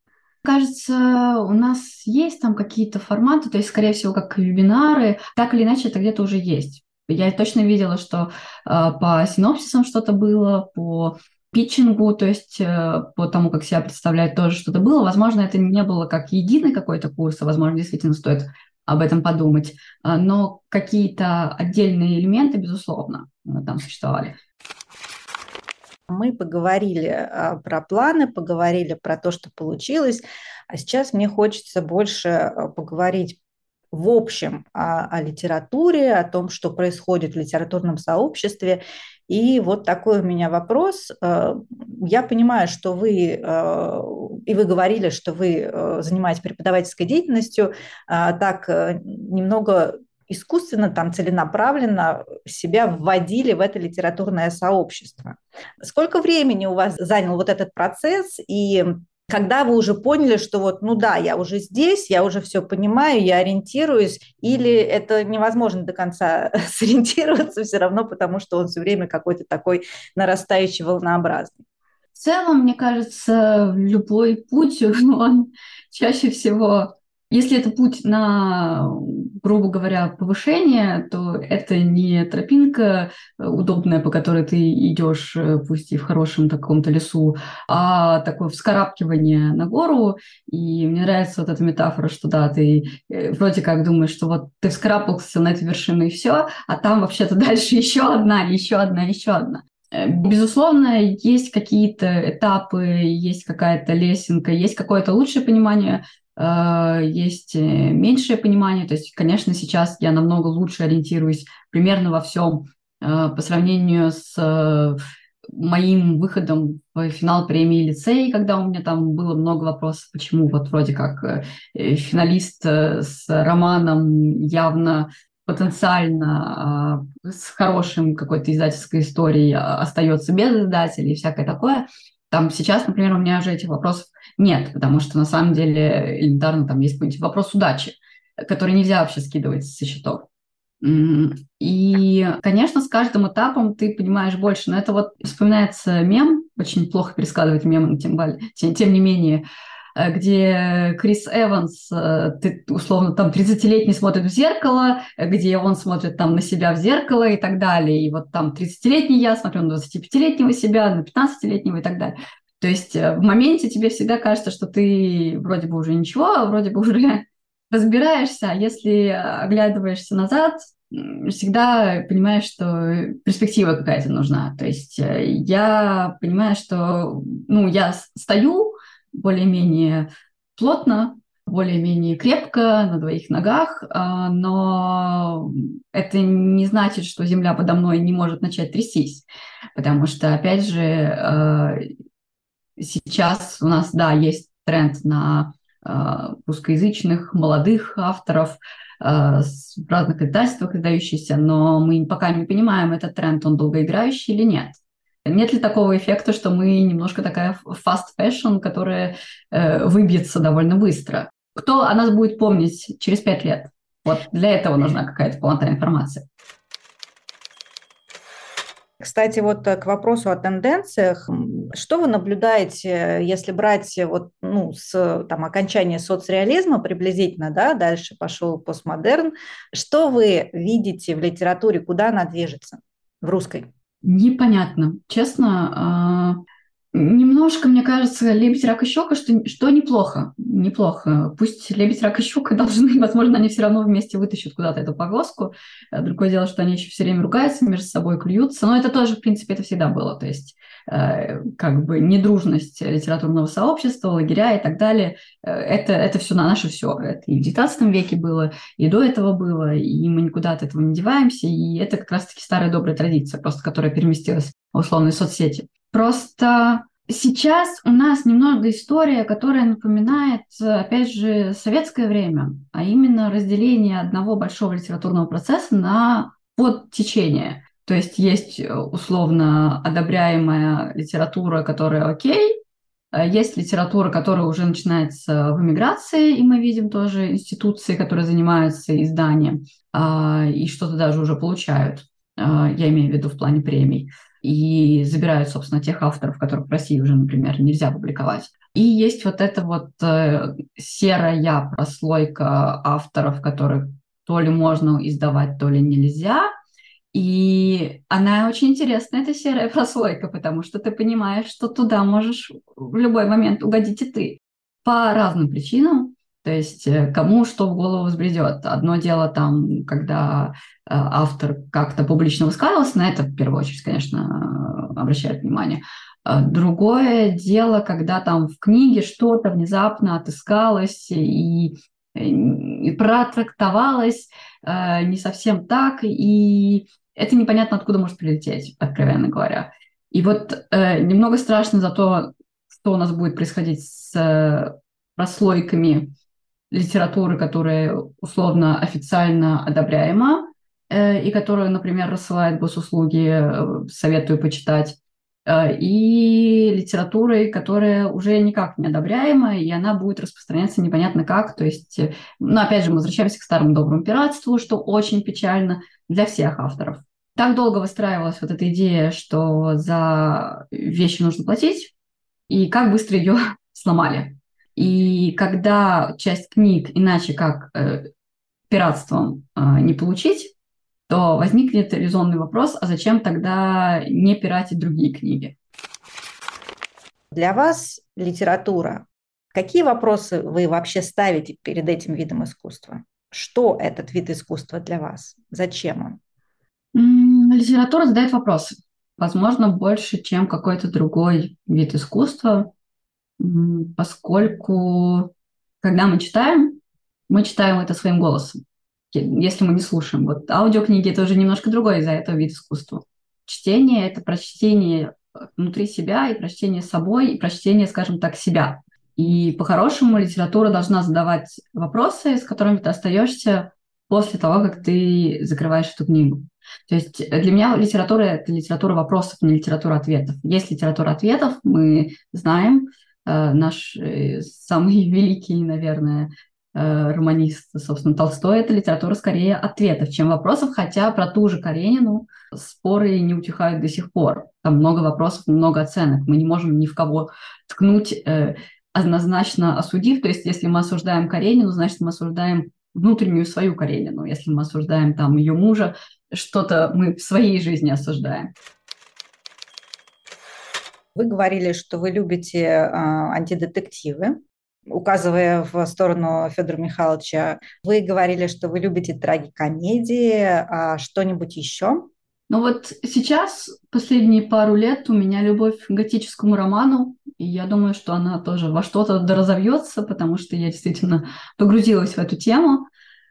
Кажется, у нас есть там какие-то форматы, то есть, скорее всего, как вебинары, так или иначе, это где-то уже есть. Я точно видела, что э, по синопсисам что-то было, по питчингу, то есть э, по тому, как себя представляет, тоже что-то было. Возможно, это не было как единый какой-то курс, а возможно, действительно стоит об этом подумать. Э, но какие-то отдельные элементы, безусловно, э, там существовали. Мы поговорили а, про планы, поговорили про то, что получилось, а сейчас мне хочется больше а, поговорить в общем о, о литературе, о том, что происходит в литературном сообществе. И вот такой у меня вопрос. А, я понимаю, что вы, и вы говорили, что вы занимаетесь преподавательской деятельностью, так э, немного искусственно, там целенаправленно себя вводили в это литературное сообщество. Сколько времени у вас занял вот этот процесс и когда вы уже поняли, что вот, ну да, я уже здесь, я уже все понимаю, я ориентируюсь, или это невозможно до конца сориентироваться все равно, потому что он все время какой-то такой нарастающий, волнообразный? В целом, мне кажется, любой путь, он чаще всего если это путь на, грубо говоря, повышение, то это не тропинка удобная, по которой ты идешь, э, пусть и в хорошем таком-то лесу, а такое вскарабкивание на гору. И мне нравится вот эта метафора, что да, ты э, вроде как думаешь, что вот ты вскарабкался на эту вершину и все, а там вообще-то дальше еще одна, еще одна, еще одна. Э, безусловно, есть какие-то этапы, есть какая-то лесенка, есть какое-то лучшее понимание, э, есть меньшее понимание. То есть, конечно, сейчас я намного лучше ориентируюсь примерно во всем по сравнению с моим выходом в финал премии лицей, когда у меня там было много вопросов, почему вот вроде как финалист с романом явно потенциально э, с хорошим какой-то издательской историей остается без издателя и всякое такое. Там сейчас, например, у меня уже этих вопросов нет, потому что на самом деле элементарно там есть какой-нибудь вопрос удачи, который нельзя вообще скидывать со счетов. И, конечно, с каждым этапом ты понимаешь больше. Но это вот вспоминается мем, очень плохо пересказывать мем, тем, тем, тем не менее, где Крис Эванс, э, условно, там 30-летний смотрит в зеркало, где он смотрит там на себя в зеркало и так далее. И вот там 30-летний я смотрю на 25-летнего себя, на 15-летнего и так далее. То есть э, в моменте тебе всегда кажется, что ты вроде бы уже ничего, а вроде бы уже разбираешься, а если оглядываешься назад, всегда понимаешь, что перспектива какая-то нужна. То есть я понимаю, что ну, я стою, более-менее плотно, более-менее крепко, на двоих ногах, а, но это не значит, что земля подо мной не может начать трястись, потому что, опять же, а, сейчас у нас, да, есть тренд на а, русскоязычных молодых авторов, в разных издательствах издающихся, но мы пока не понимаем, этот тренд, он долгоиграющий или нет. Нет ли такого эффекта, что мы немножко такая fast fashion, которая э, выбьется довольно быстро? Кто о нас будет помнить через пять лет? Вот для этого нужна какая-то полнота информации. Кстати, вот э, к вопросу о тенденциях, что вы наблюдаете, если брать вот, ну, с там, окончания соцреализма приблизительно, да, дальше пошел постмодерн, что вы видите в литературе, куда она движется в русской? Непонятно. Честно, а, Немножко, мне кажется, лебедь, рак и щека, что, что неплохо. Неплохо. Пусть лебедь, рак и щека должны, возможно, они все равно вместе вытащат куда-то эту поглоску. Э, другое дело, что они еще все время ругаются между собой, клюются. Но это тоже, в принципе, это всегда было. То есть, э, как бы, недружность литературного сообщества, лагеря и так далее. Э, это, это все на наше все. Это и в XIX веке было, и до этого было, и мы никуда от этого не деваемся. И это как раз-таки старая добрая традиция, просто которая переместилась в условные соцсети. Просто сейчас у нас немного история, которая напоминает, опять же, советское время, а именно разделение одного большого литературного процесса на подтечение. То есть есть условно одобряемая литература, которая окей, а есть литература, которая уже начинается в эмиграции, и мы видим тоже институции, которые занимаются изданием а, и что-то даже уже получают. А, я имею в виду в плане премий и забирают, собственно, тех авторов, которых в России уже, например, нельзя публиковать. И есть вот эта вот э, серая прослойка авторов, которых то ли можно издавать, то ли нельзя. И она очень интересная, эта серая прослойка, потому что ты понимаешь, что туда можешь в любой момент угодить и ты. По разным причинам. То есть э, кому что в голову взбредет. Одно дело там, когда э, автор как-то публично высказывался, на это в первую очередь, конечно, обращает внимание. А другое дело, когда там в книге что-то внезапно отыскалось и, и протрактовалось э, не совсем так, и это непонятно откуда может прилететь, откровенно говоря. И вот э, немного страшно за то, что у нас будет происходить с прослойками литературы, которая условно официально одобряема э, и которую, например, рассылает госуслуги, э, советую почитать, э, и литературой, которая уже никак не одобряема, и она будет распространяться непонятно как. То есть, ну, опять же, мы возвращаемся к старому доброму пиратству, что очень печально для всех авторов. Так долго выстраивалась вот эта идея, что за вещи нужно платить, и как быстро ее сломали. И когда часть книг иначе как э, пиратством э, не получить, то возникнет резонный вопрос, а зачем тогда не пиратить другие книги? Для вас литература. Какие вопросы вы вообще ставите перед этим видом искусства? Что этот вид искусства для вас? Зачем он? Литература задает вопросы. возможно, больше, чем какой-то другой вид искусства, поскольку, когда мы читаем, мы читаем это своим голосом, если мы не слушаем. Вот аудиокниги – это уже немножко другой из-за этого вид искусства. Чтение – это прочтение внутри себя и прочтение собой, и прочтение, скажем так, себя. И по-хорошему литература должна задавать вопросы, с которыми ты остаешься после того, как ты закрываешь эту книгу. То есть для меня литература – это литература вопросов, не литература ответов. Есть литература ответов, мы знаем, э, наш э, самый великий, наверное, э, романист, собственно, Толстой, это литература скорее ответов, чем вопросов, хотя про ту же Каренину споры не утихают до сих пор. Там много вопросов, много оценок. Мы не можем ни в кого ткнуть, э, однозначно осудив. То есть если мы осуждаем Каренину, значит, мы осуждаем внутреннюю свою Каренину. Если мы осуждаем там ее мужа, что-то мы в своей жизни осуждаем. Вы говорили, что вы любите э, антидетективы, указывая в сторону Федора Михайловича. Вы говорили, что вы любите трагикомедии, а что-нибудь еще? Ну вот сейчас, последние пару лет, у меня любовь к готическому роману, и я думаю, что она тоже во что-то доразовьется, потому что я действительно погрузилась в эту тему.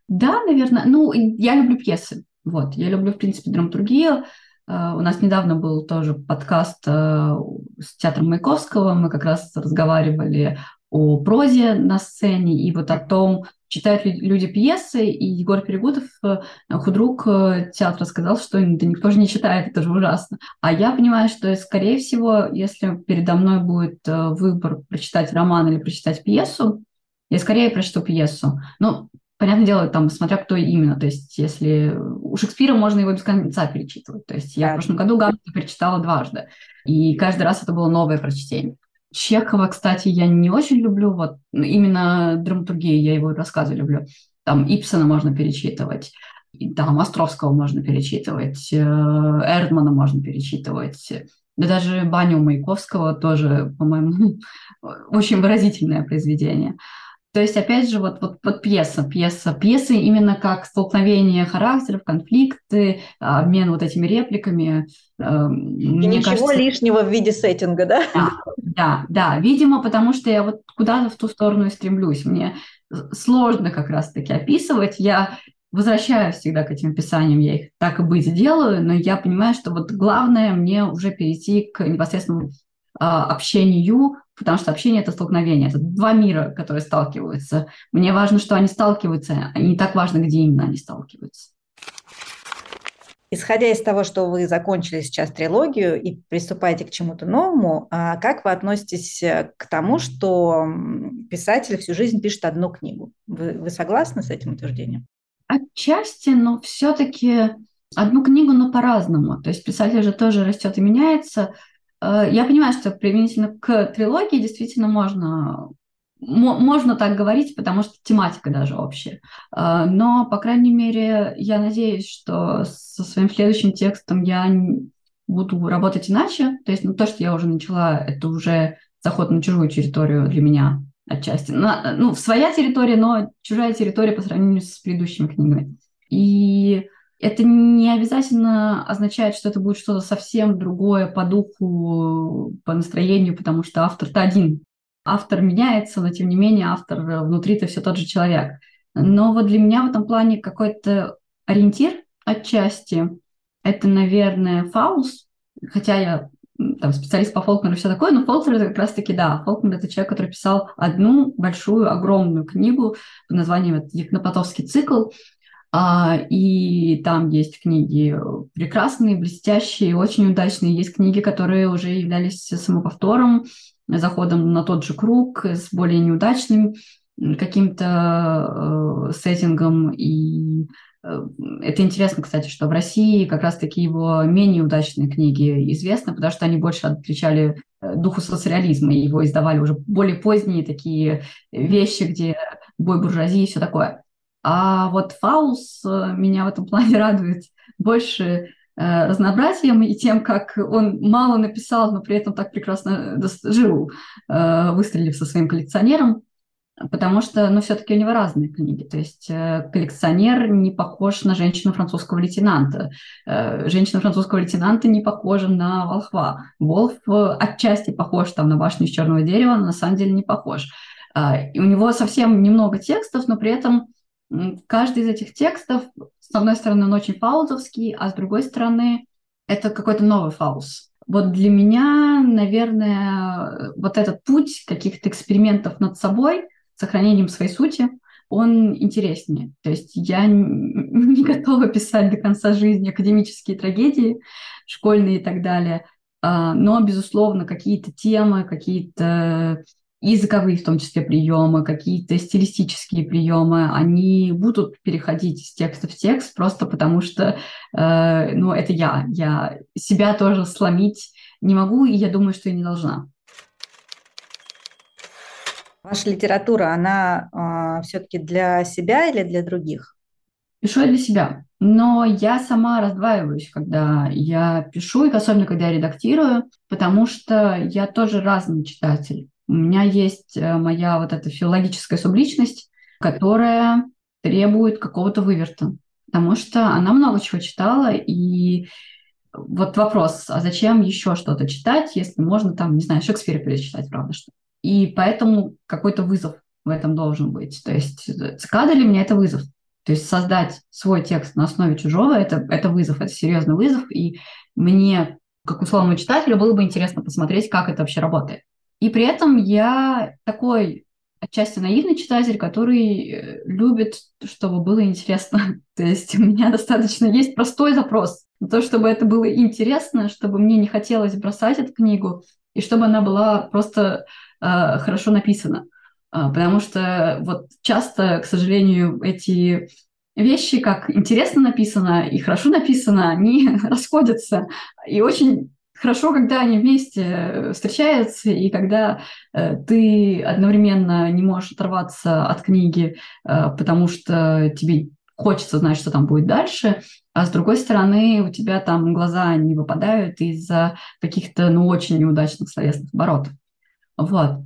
Да, наверное, ну, я люблю пьесы. Вот, я люблю, в принципе, драматургию. Uh, у нас недавно был тоже подкаст uh, с театром Маяковского. Мы как раз разговаривали о прозе на сцене и вот о том, читают люди пьесы, и Егор Перегудов, э, худрук э, театра, сказал, что да никто же не читает, это же ужасно. А я понимаю, что, скорее всего, если передо мной будет э, выбор прочитать роман или прочитать пьесу, я скорее прочту пьесу. Ну, понятное дело, там, смотря кто именно. То есть, если у Шекспира можно его без конца перечитывать. То есть, я в прошлом году Гамлета перечитала дважды. И каждый раз это было новое прочтение. Чехова, кстати, я не очень люблю, вот именно драматургии, я его рассказы люблю. Там Ипсона можно перечитывать, там Островского можно перечитывать, э, Эрдмана можно перечитывать. Да даже Баню Маяковского тоже, по-моему, очень выразительное произведение. То есть, опять же, вот, вот, вот пьеса, пьеса, пьесы именно как столкновение характеров, конфликты, обмен вот этими репликами. Э, И ничего кажется, лишнего в виде сеттинга, да? Да, да, да, видимо, потому что я вот куда-то в ту сторону и стремлюсь. Мне сложно как раз-таки описывать. Я возвращаюсь всегда к этим описаниям, я их так и быть делаю, но я понимаю, что вот главное мне уже перейти к непосредственному общению, потому что общение – это столкновение, это два мира, которые сталкиваются. Мне важно, что они сталкиваются, а не так важно, где именно они сталкиваются. Исходя из того, что вы закончили сейчас трилогию и приступаете к чему-то новому, а как вы относитесь э, к тому, что писатель всю жизнь пишет одну книгу? Вы, вы согласны с этим утверждением? Отчасти, но все-таки одну книгу, но по-разному. То есть писатель же тоже растет и меняется. Э, я понимаю, что применительно к трилогии действительно можно можно так говорить, потому что тематика даже общая. Э, но, по крайней мере, я надеюсь, что со своим следующим текстом я буду работать иначе. То есть ну, то, что я уже начала, это уже заход на чужую территорию для меня отчасти. На, ну, своя территория, но чужая территория по сравнению с предыдущими книгами. И это не обязательно означает, что это будет что-то совсем другое по духу, по настроению, потому что автор-то один. Автор меняется, но тем не менее автор внутри-то все тот же человек. Но вот для меня в этом плане какой-то ориентир отчасти это, наверное, Фаус, хотя я там, специалист по Фолкнеру и все такое, но Фолкнер это как раз-таки, да, Фолкнер это человек, который писал одну большую, огромную книгу под названием «Екнопотовский цикл», и там есть книги прекрасные, блестящие, очень удачные. Есть книги, которые уже являлись самоповтором, заходом на тот же круг с более неудачным каким-то э, сеттингом. И э, это интересно, кстати, что в России как раз-таки его менее удачные книги известны, потому что они больше отвечали э, духу социализма, и его издавали уже более поздние такие вещи, где бой буржуазии и все такое. А вот Фаус э, меня в этом плане радует больше э, разнообразием и тем, как он мало написал, но при этом так прекрасно жил, э, выстрелив со своим коллекционером. потому что, ну, все-таки у него разные книги. То есть коллекционер не похож на женщину французского лейтенанта. Женщина французского лейтенанта не похожа на волхва. Волф отчасти похож там на башню из черного дерева, но на самом деле не похож. И у него совсем немного текстов, но при этом каждый из этих текстов, с одной стороны, он очень фаузовский, а с другой стороны, это какой-то новый фауз. Вот для меня, наверное, вот этот путь каких-то экспериментов над собой – сохранением своей сути, он интереснее. То есть я не готова писать до конца жизни академические трагедии, школьные и так далее, а, но, безусловно, какие-то темы, какие-то языковые, в том числе, приемы, какие-то стилистические приемы, они будут переходить из текста в текст, просто потому что, э, ну, это я. Я себя тоже сломить не могу, и я думаю, что и не должна. Ваша литература, она э, а, все-таки для себя или для других? Пишу я для себя. Но я сама раздваиваюсь, когда я пишу, и особенно когда я редактирую, потому что я тоже разный читатель. У меня есть э, моя вот эта филологическая субличность, которая требует какого-то выверта, потому что она много чего читала, и вот вопрос, а зачем еще что-то читать, если можно там, не знаю, Шекспира перечитать, правда, что и поэтому какой-то вызов в этом должен быть. То есть цикада для меня это вызов. То есть создать свой текст на основе чужого это, это вызов, это серьезный вызов. И мне, как условному читателю, было бы интересно посмотреть, как это вообще работает. И при этом я такой отчасти наивный читатель, который э, любит, чтобы было интересно. То есть у меня достаточно есть простой запрос на то, чтобы это было интересно, чтобы мне не хотелось бросать эту книгу, и чтобы она была просто э, хорошо написана. Э, потому что вот часто, к сожалению, эти вещи, как интересно написано и хорошо написано, они расходятся. И очень хорошо, когда они вместе встречаются, и когда э, ты одновременно не можешь оторваться от книги, э, потому что тебе хочется знать, что там будет дальше, а с другой стороны у тебя там глаза не выпадают из-за каких-то, ну, очень неудачных словесных оборотов. Вот.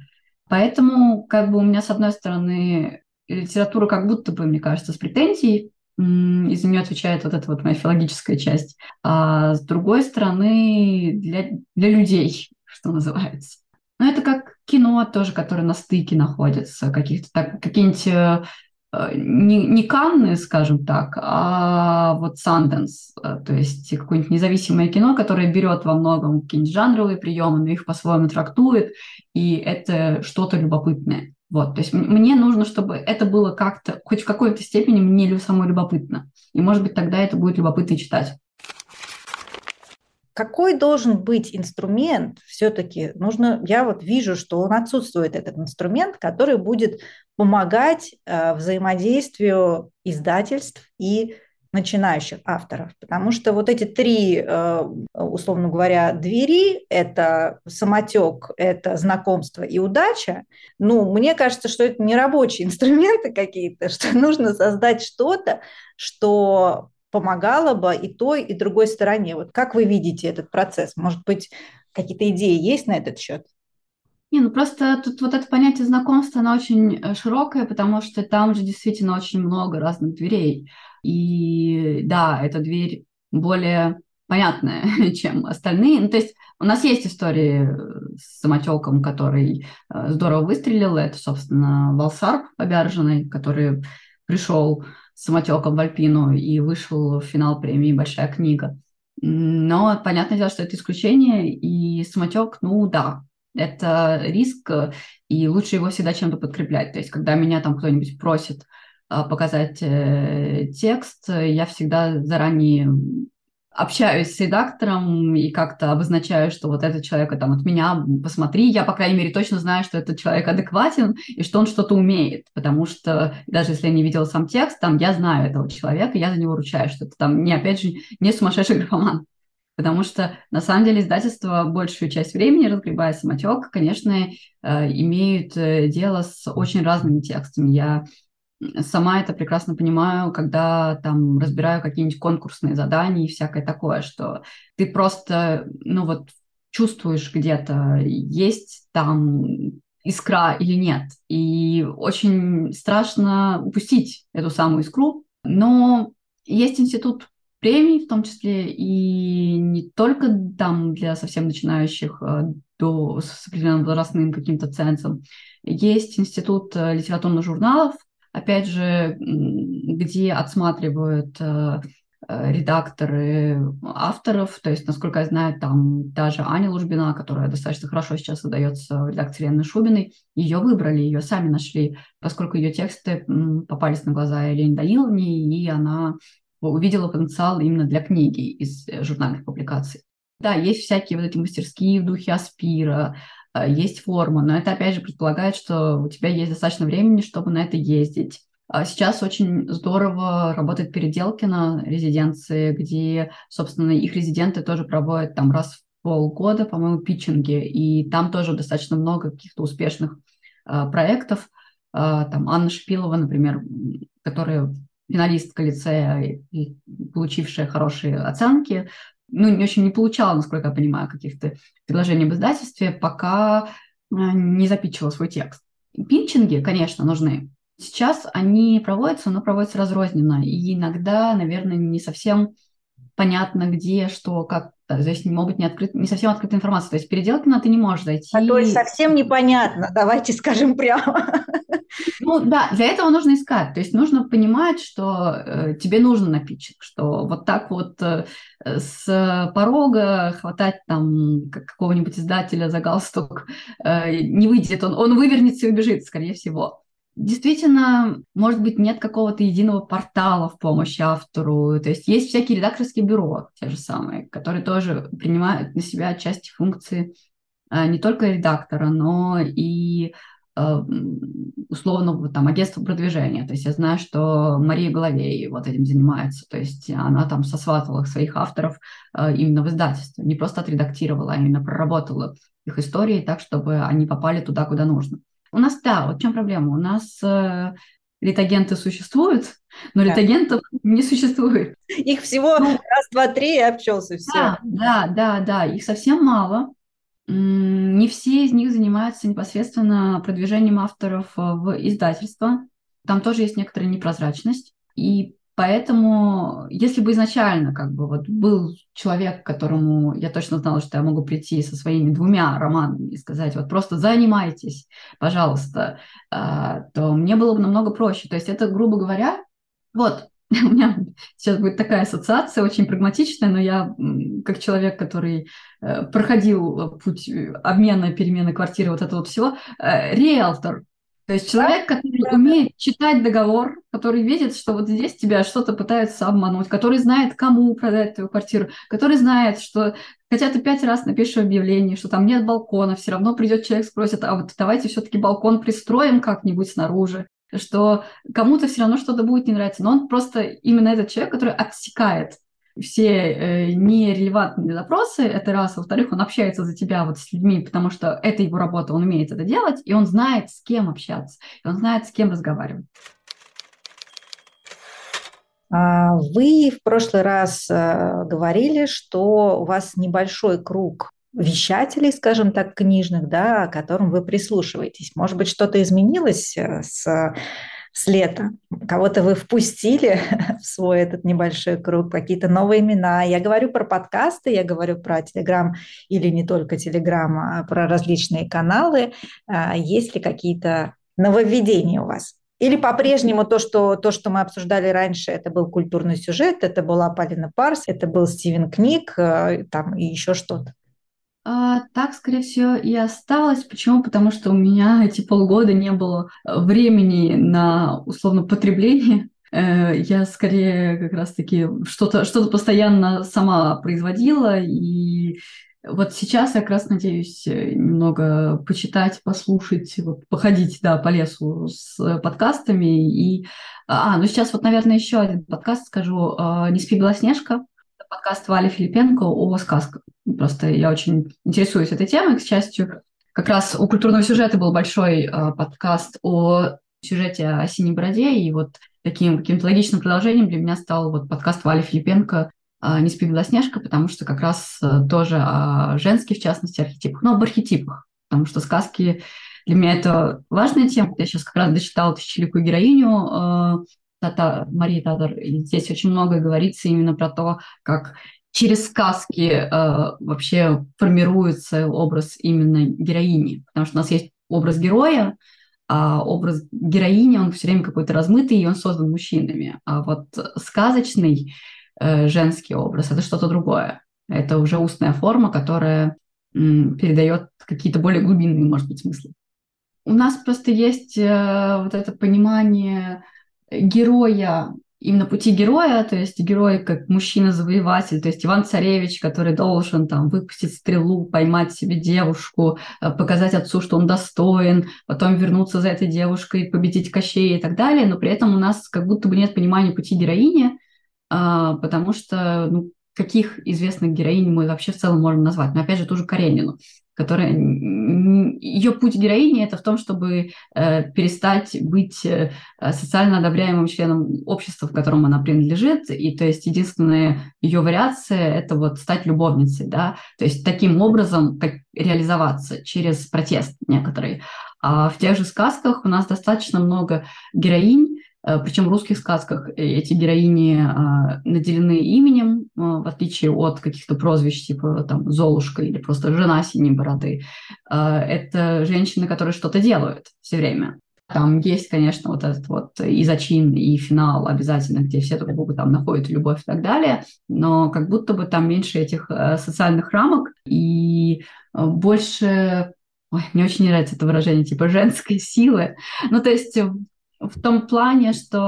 Поэтому, как бы у меня, с одной стороны, литература как будто бы, мне кажется, с претензией, и за нее отвечает вот эта вот моя филологическая часть. А с другой стороны, для, для людей, что называется. Но это как кино тоже, которое на стыке находится, каких-то так, какие-нибудь э, Э, не, не Канны, скажем так, а вот Санденс, э, то есть какое-нибудь независимое кино, которое берет во многом какие-нибудь жанровые приемы, но их по-своему трактует, и это что-то любопытное. Вот, то есть мне нужно, чтобы это было как-то, хоть в какой-то степени мне самой любопытно. И, может быть, тогда это будет любопытно читать какой должен быть инструмент все-таки? Нужно, я вот вижу, что он отсутствует, этот инструмент, который будет помогать э, взаимодействию издательств и начинающих авторов, потому что вот эти три, э, условно говоря, двери – это самотек, это знакомство и удача. Ну, мне кажется, что это не рабочие инструменты какие-то, что нужно создать что-то, что помогало бы и той, и другой стороне. Вот как вы видите этот процесс? Может быть, какие-то идеи есть на этот счет? Не, ну просто тут вот это понятие знакомства, оно очень э, широкое, потому что там же действительно очень много разных дверей. И да, эта дверь более понятная, чем остальные. Ну, то есть у нас есть истории с самотеком, который э, здорово выстрелил. Это, собственно, Валсарп Побярженный, который пришел самотеком в Альпину и вышел в финал премии «Большая книга». Но понятное дело, что это исключение, и самотек, ну да, это риск, и лучше его всегда чем-то подкреплять. То есть, когда меня там кто-нибудь просит показать э, текст, я всегда заранее общаюсь с редактором и как-то обозначаю, что вот этот человек там от меня, посмотри, я, по крайней мере, точно знаю, что этот человек адекватен и что он что-то умеет, потому что даже если я не видела сам текст, там я знаю этого человека, я за него ручаюсь, что это там не, опять же, не сумасшедший графоман. Потому что, на самом деле, издательство большую часть времени, разгребая самотек, конечно, э, имеют э, дело с очень разными текстами. Я сама это прекрасно понимаю, когда там разбираю какие-нибудь конкурсные задания и всякое такое, что ты просто, ну вот, чувствуешь где-то, есть там искра или нет. И очень страшно упустить эту самую искру. Но есть институт премий, в том числе и не только там для совсем начинающих э, до, с определенным возрастным каким-то цензом. Есть институт э, литературных журналов, опять же, где отсматривают э, редакторы авторов, то есть, насколько я знаю, там даже Аня Лужбина, которая достаточно хорошо сейчас выдается в редакции Лены Шубиной, ее выбрали, ее сами нашли, поскольку ее тексты попались на глаза Елене Даниловне, и она увидела потенциал именно для книги из э, журнальных публикаций. Да, есть всякие вот эти мастерские в духе Аспира, э, есть форма, но это опять же предполагает, что у тебя есть достаточно времени, чтобы на это ездить. А сейчас очень здорово работает Переделкина резиденции, где, собственно, их резиденты тоже проводят там раз в полгода, по-моему, питчинги, и там тоже достаточно много каких-то успешных э, проектов. Э, там Анна Шпилова, например, которая финалистка лицея, и получившая хорошие оценки, ну, не очень не получала, насколько я понимаю, каких-то предложений об издательстве, пока э, не запичила свой текст. Питчинги, конечно, нужны. Сейчас они проводятся, но проводятся разрозненно. И иногда, наверное, не совсем понятно, где, что, как. То есть не могут не, открыт, не совсем открытая информация. То есть переделки на ты не можешь зайти. А то есть совсем непонятно, давайте скажем прямо. Ну да, для этого нужно искать. То есть нужно понимать, что э, тебе нужно на питчинг, что вот так вот э, с порога хватать там какого-нибудь издателя за галстук э, не выйдет. Он, он вывернется и убежит, скорее всего. Действительно, может быть, нет какого-то единого портала в помощь автору. То есть есть всякие редакторские бюро, те же самые, которые тоже принимают на себя части функции э, не только редактора, но и условно там агентство продвижения. То есть я знаю, что Мария Головей вот этим занимается. То есть она там сосватывала своих авторов э, именно в издательство. Не просто отредактировала, а именно проработала их истории так, чтобы они попали туда, куда нужно. У нас, да, вот в чем проблема? У нас э, литагенты существуют, но да. литагентов не существует. Их всего ну, раз, два, три и обчелся все. Да, да, да, да, их совсем мало. Не все из них занимаются непосредственно продвижением авторов э, в издательство. Там тоже есть некоторая непрозрачность. И Поэтому, если бы изначально как бы вот был человек, которому я точно знала, что я могу прийти со своими двумя романами и сказать, вот просто занимайтесь, пожалуйста, а, то мне было бы намного проще. То есть это, грубо говоря, вот, у меня сейчас будет такая ассоциация, очень прагматичная, но я как человек, который э, проходил путь обмена, перемены квартиры, вот этого вот всего, э, риэлтор, то есть человек, который умеет читать договор, который видит, что вот здесь тебя что-то пытаются обмануть, который знает, кому продать твою квартиру, который знает, что хотя ты пять раз напишешь объявление, что там нет балкона, все равно придет человек, спросит, а вот давайте все-таки балкон пристроим как-нибудь снаружи, что кому-то все равно что-то будет не нравиться. Но он просто именно этот человек, который отсекает все э, нерелевантные запросы, это раз. Во-вторых, он общается за тебя вот с людьми, потому что это его работа, он умеет это делать, и он знает, с кем общаться, и он знает, с кем разговаривать. А, вы в прошлый раз э, говорили, что у вас небольшой круг вещателей, скажем так, книжных, да, к которым вы прислушиваетесь. Может быть, что-то изменилось э, с с лета. Кого-то вы впустили в свой этот небольшой круг, какие-то новые имена. Я говорю про подкасты, я говорю про Телеграм или не только Телеграм, а про различные каналы. А, есть ли какие-то нововведения у вас? Или по-прежнему то что, то, что мы обсуждали раньше, это был культурный сюжет, это была Полина Парс, это был Стивен Книг, э, там и еще что-то? А, так, скорее всего, и осталось. Почему? Потому что у меня эти полгода не было э, времени на условно потребление. Э, я скорее как раз-таки что-то что постоянно сама производила, и вот сейчас я как раз надеюсь э, немного почитать, послушать, вот, походить, да, по лесу с подкастами. И... А, ну сейчас вот, наверное, еще один подкаст скажу. «Не спи, Белоснежка», подкаст Вали Филипенко о сказках. Просто я очень интересуюсь этой темой, к счастью. Как раз у культурного сюжета был большой э, подкаст о сюжете о Синей Бороде, и вот таким каким-то логичным продолжением для меня стал вот подкаст Вали Филипенко э, «Не спи, Белоснежка», потому что как раз э, тоже о женских, в частности, архетипах, но об архетипах, потому что сказки Для меня это важная тема. Я сейчас как раз дочитала «Тысячеликую героиню» Тата, Марии Татар. Здесь очень много говорится именно про то, как через сказки э, вообще формируется образ именно героини. Потому что у нас есть образ героя, а образ героини, он все время какой-то размытый, и он создан мужчинами. А вот сказочный э, женский образ – это что-то другое. Это уже устная форма, которая передает какие-то более глубинные, может быть, смыслы. У нас просто есть э, вот это понимание героя именно пути героя, то есть герой как мужчина-завоеватель, то есть Иван-Царевич, который должен там выпустить стрелу, поймать себе девушку, э, показать отцу, что он достоин, потом вернуться за этой девушкой, победить Кощея и так далее, но при этом у нас как будто бы нет понимания пути героини, а, потому что ну, каких известных героинь мы вообще в целом можем назвать? Но опять же, ту же Каренину которая ее путь героини это в том, чтобы э, перестать быть э, социально одобряемым членом общества, в котором она принадлежит, и то есть единственная ее вариация это вот стать любовницей, да, то есть таким образом как реализоваться через протест некоторый. А в тех же сказках у нас достаточно много героинь, Причем в русских сказках эти героини а, наделены именем, а, в отличие от каких-то прозвищ типа там Золушка или просто жена синей бороды. Это женщины, которые что-то делают все время. Там есть, конечно, вот этот вот и зачин, и финал обязательно, где все друг друга там находят любовь и так далее, но как будто бы там меньше этих э, социальных рамок и э, больше Ой, мне очень нравится это выражение, типа женской силы. Ну, то есть в том плане, что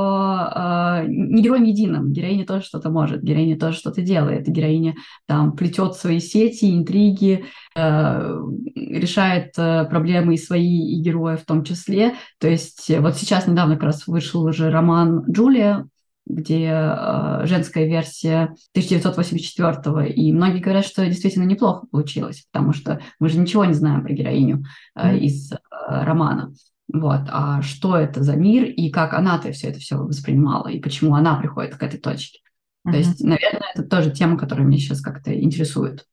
э, не герой единым, героиня тоже что-то может, героиня тоже что-то делает, героиня там плетет свои сети, интриги, э, решает э, проблемы и свои, и героя в том числе. То есть вот сейчас недавно как раз вышел уже роман «Джулия», где э, женская версия 1984 и многие говорят, что действительно неплохо получилось, потому что мы же ничего не знаем про героиню э, из э, романа. Вот, а что это за мир и как она-то все это все воспринимала и почему она приходит к этой точке. Uh-huh. То есть, наверное, это тоже тема, которая меня сейчас как-то интересует.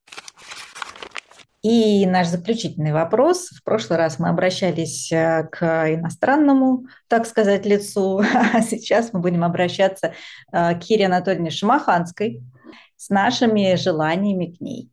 И наш заключительный вопрос. В прошлый раз мы обращались э, к иностранному, так сказать, лицу, а сейчас мы будем обращаться э, к Кире Анатольевне Шамаханской с нашими желаниями к ней.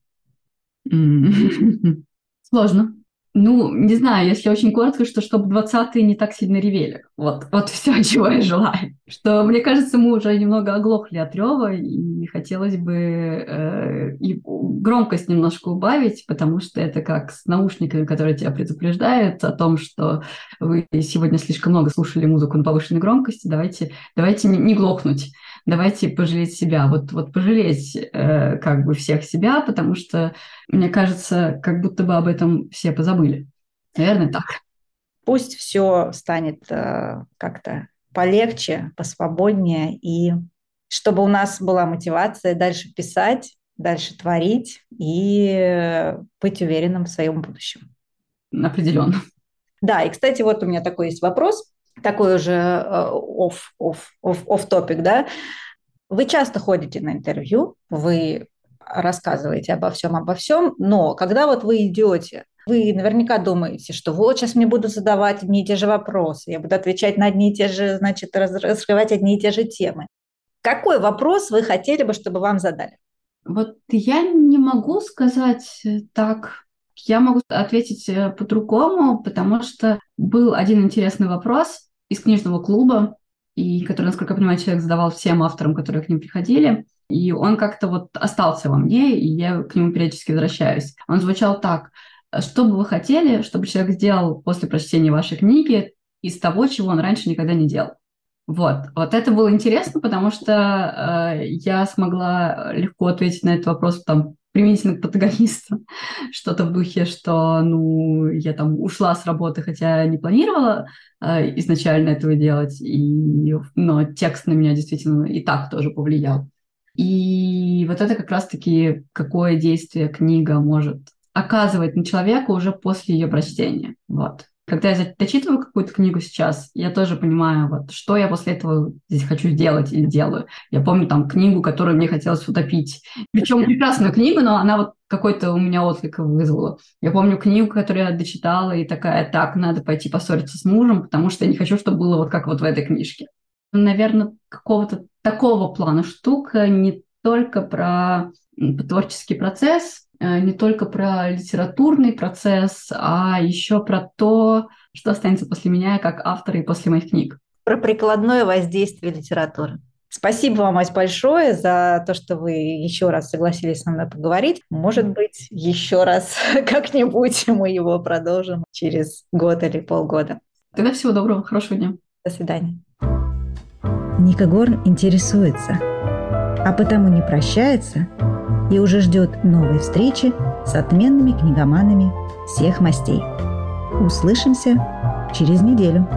Сложно. Ну, не знаю, если очень коротко, что чтобы 20-е не так сильно ревели. Вот, вот все, чего я желаю. Что, мне кажется, мы уже немного оглохли от рева, и хотелось бы э, и громкость немножко убавить, потому что это как с наушниками, которые тебя предупреждают о том, что вы сегодня слишком много слушали музыку на повышенной громкости, давайте, давайте не, не глохнуть давайте пожалеть себя. Вот, вот пожалеть э, как бы всех себя, потому что, мне кажется, как будто бы об этом все позабыли. Наверное, так. Пусть все станет э, как-то полегче, посвободнее, и чтобы у нас была мотивация дальше писать, дальше творить и быть уверенным в своем будущем. Определенно. Да, и, кстати, вот у меня такой есть вопрос такой уже оф, оф, оф, оф топик, да, вы часто ходите на интервью, вы рассказываете обо всем, обо всем, но когда вот вы идете, вы наверняка думаете, что вот сейчас мне будут задавать одни и те же вопросы, я буду отвечать на одни и те же, значит, раскрывать одни и те же темы. Какой вопрос вы хотели бы, чтобы вам задали? Вот я не могу сказать так я могу ответить э, по-другому, потому что был один интересный вопрос из книжного клуба, и который, насколько я понимаю, человек задавал всем авторам, которые к ним приходили. И он как-то вот остался во мне, и я к нему периодически возвращаюсь. Он звучал так. Что бы вы хотели, чтобы человек сделал после прочтения вашей книги из того, чего он раньше никогда не делал? Вот, вот это было интересно, потому что э, я смогла легко ответить на этот вопрос там применительно к протагонисту. Что-то в духе, что, ну, я там ушла с работы, хотя не планировала э, изначально этого делать, и, но текст на меня действительно и так тоже повлиял. И вот это как раз-таки какое действие книга может оказывать на человека уже после ее прочтения. Вот. Когда я дочитываю какую-то книгу сейчас, я тоже понимаю, вот, что я после этого здесь хочу сделать или делаю. Я помню там книгу, которую мне хотелось утопить. Причем прекрасную книгу, но она вот какой-то у меня отклик вызвала. Я помню книгу, которую я дочитала, и такая, так, надо пойти поссориться с мужем, потому что я не хочу, чтобы было вот как вот в этой книжке. Наверное, какого-то такого плана штука, не только про творческий процесс, не только про литературный процесс, а еще про то, что останется после меня как автора и после моих книг. Про прикладное воздействие литературы. Спасибо вам, Ась, большое за то, что вы еще раз согласились со мной поговорить. Может быть, еще раз как-нибудь мы его продолжим через год или полгода. Тогда всего доброго, хорошего дня. До свидания. Ника Горн интересуется, а потому не прощается и уже ждет новой встречи с отменными книгоманами всех мастей. Услышимся через неделю.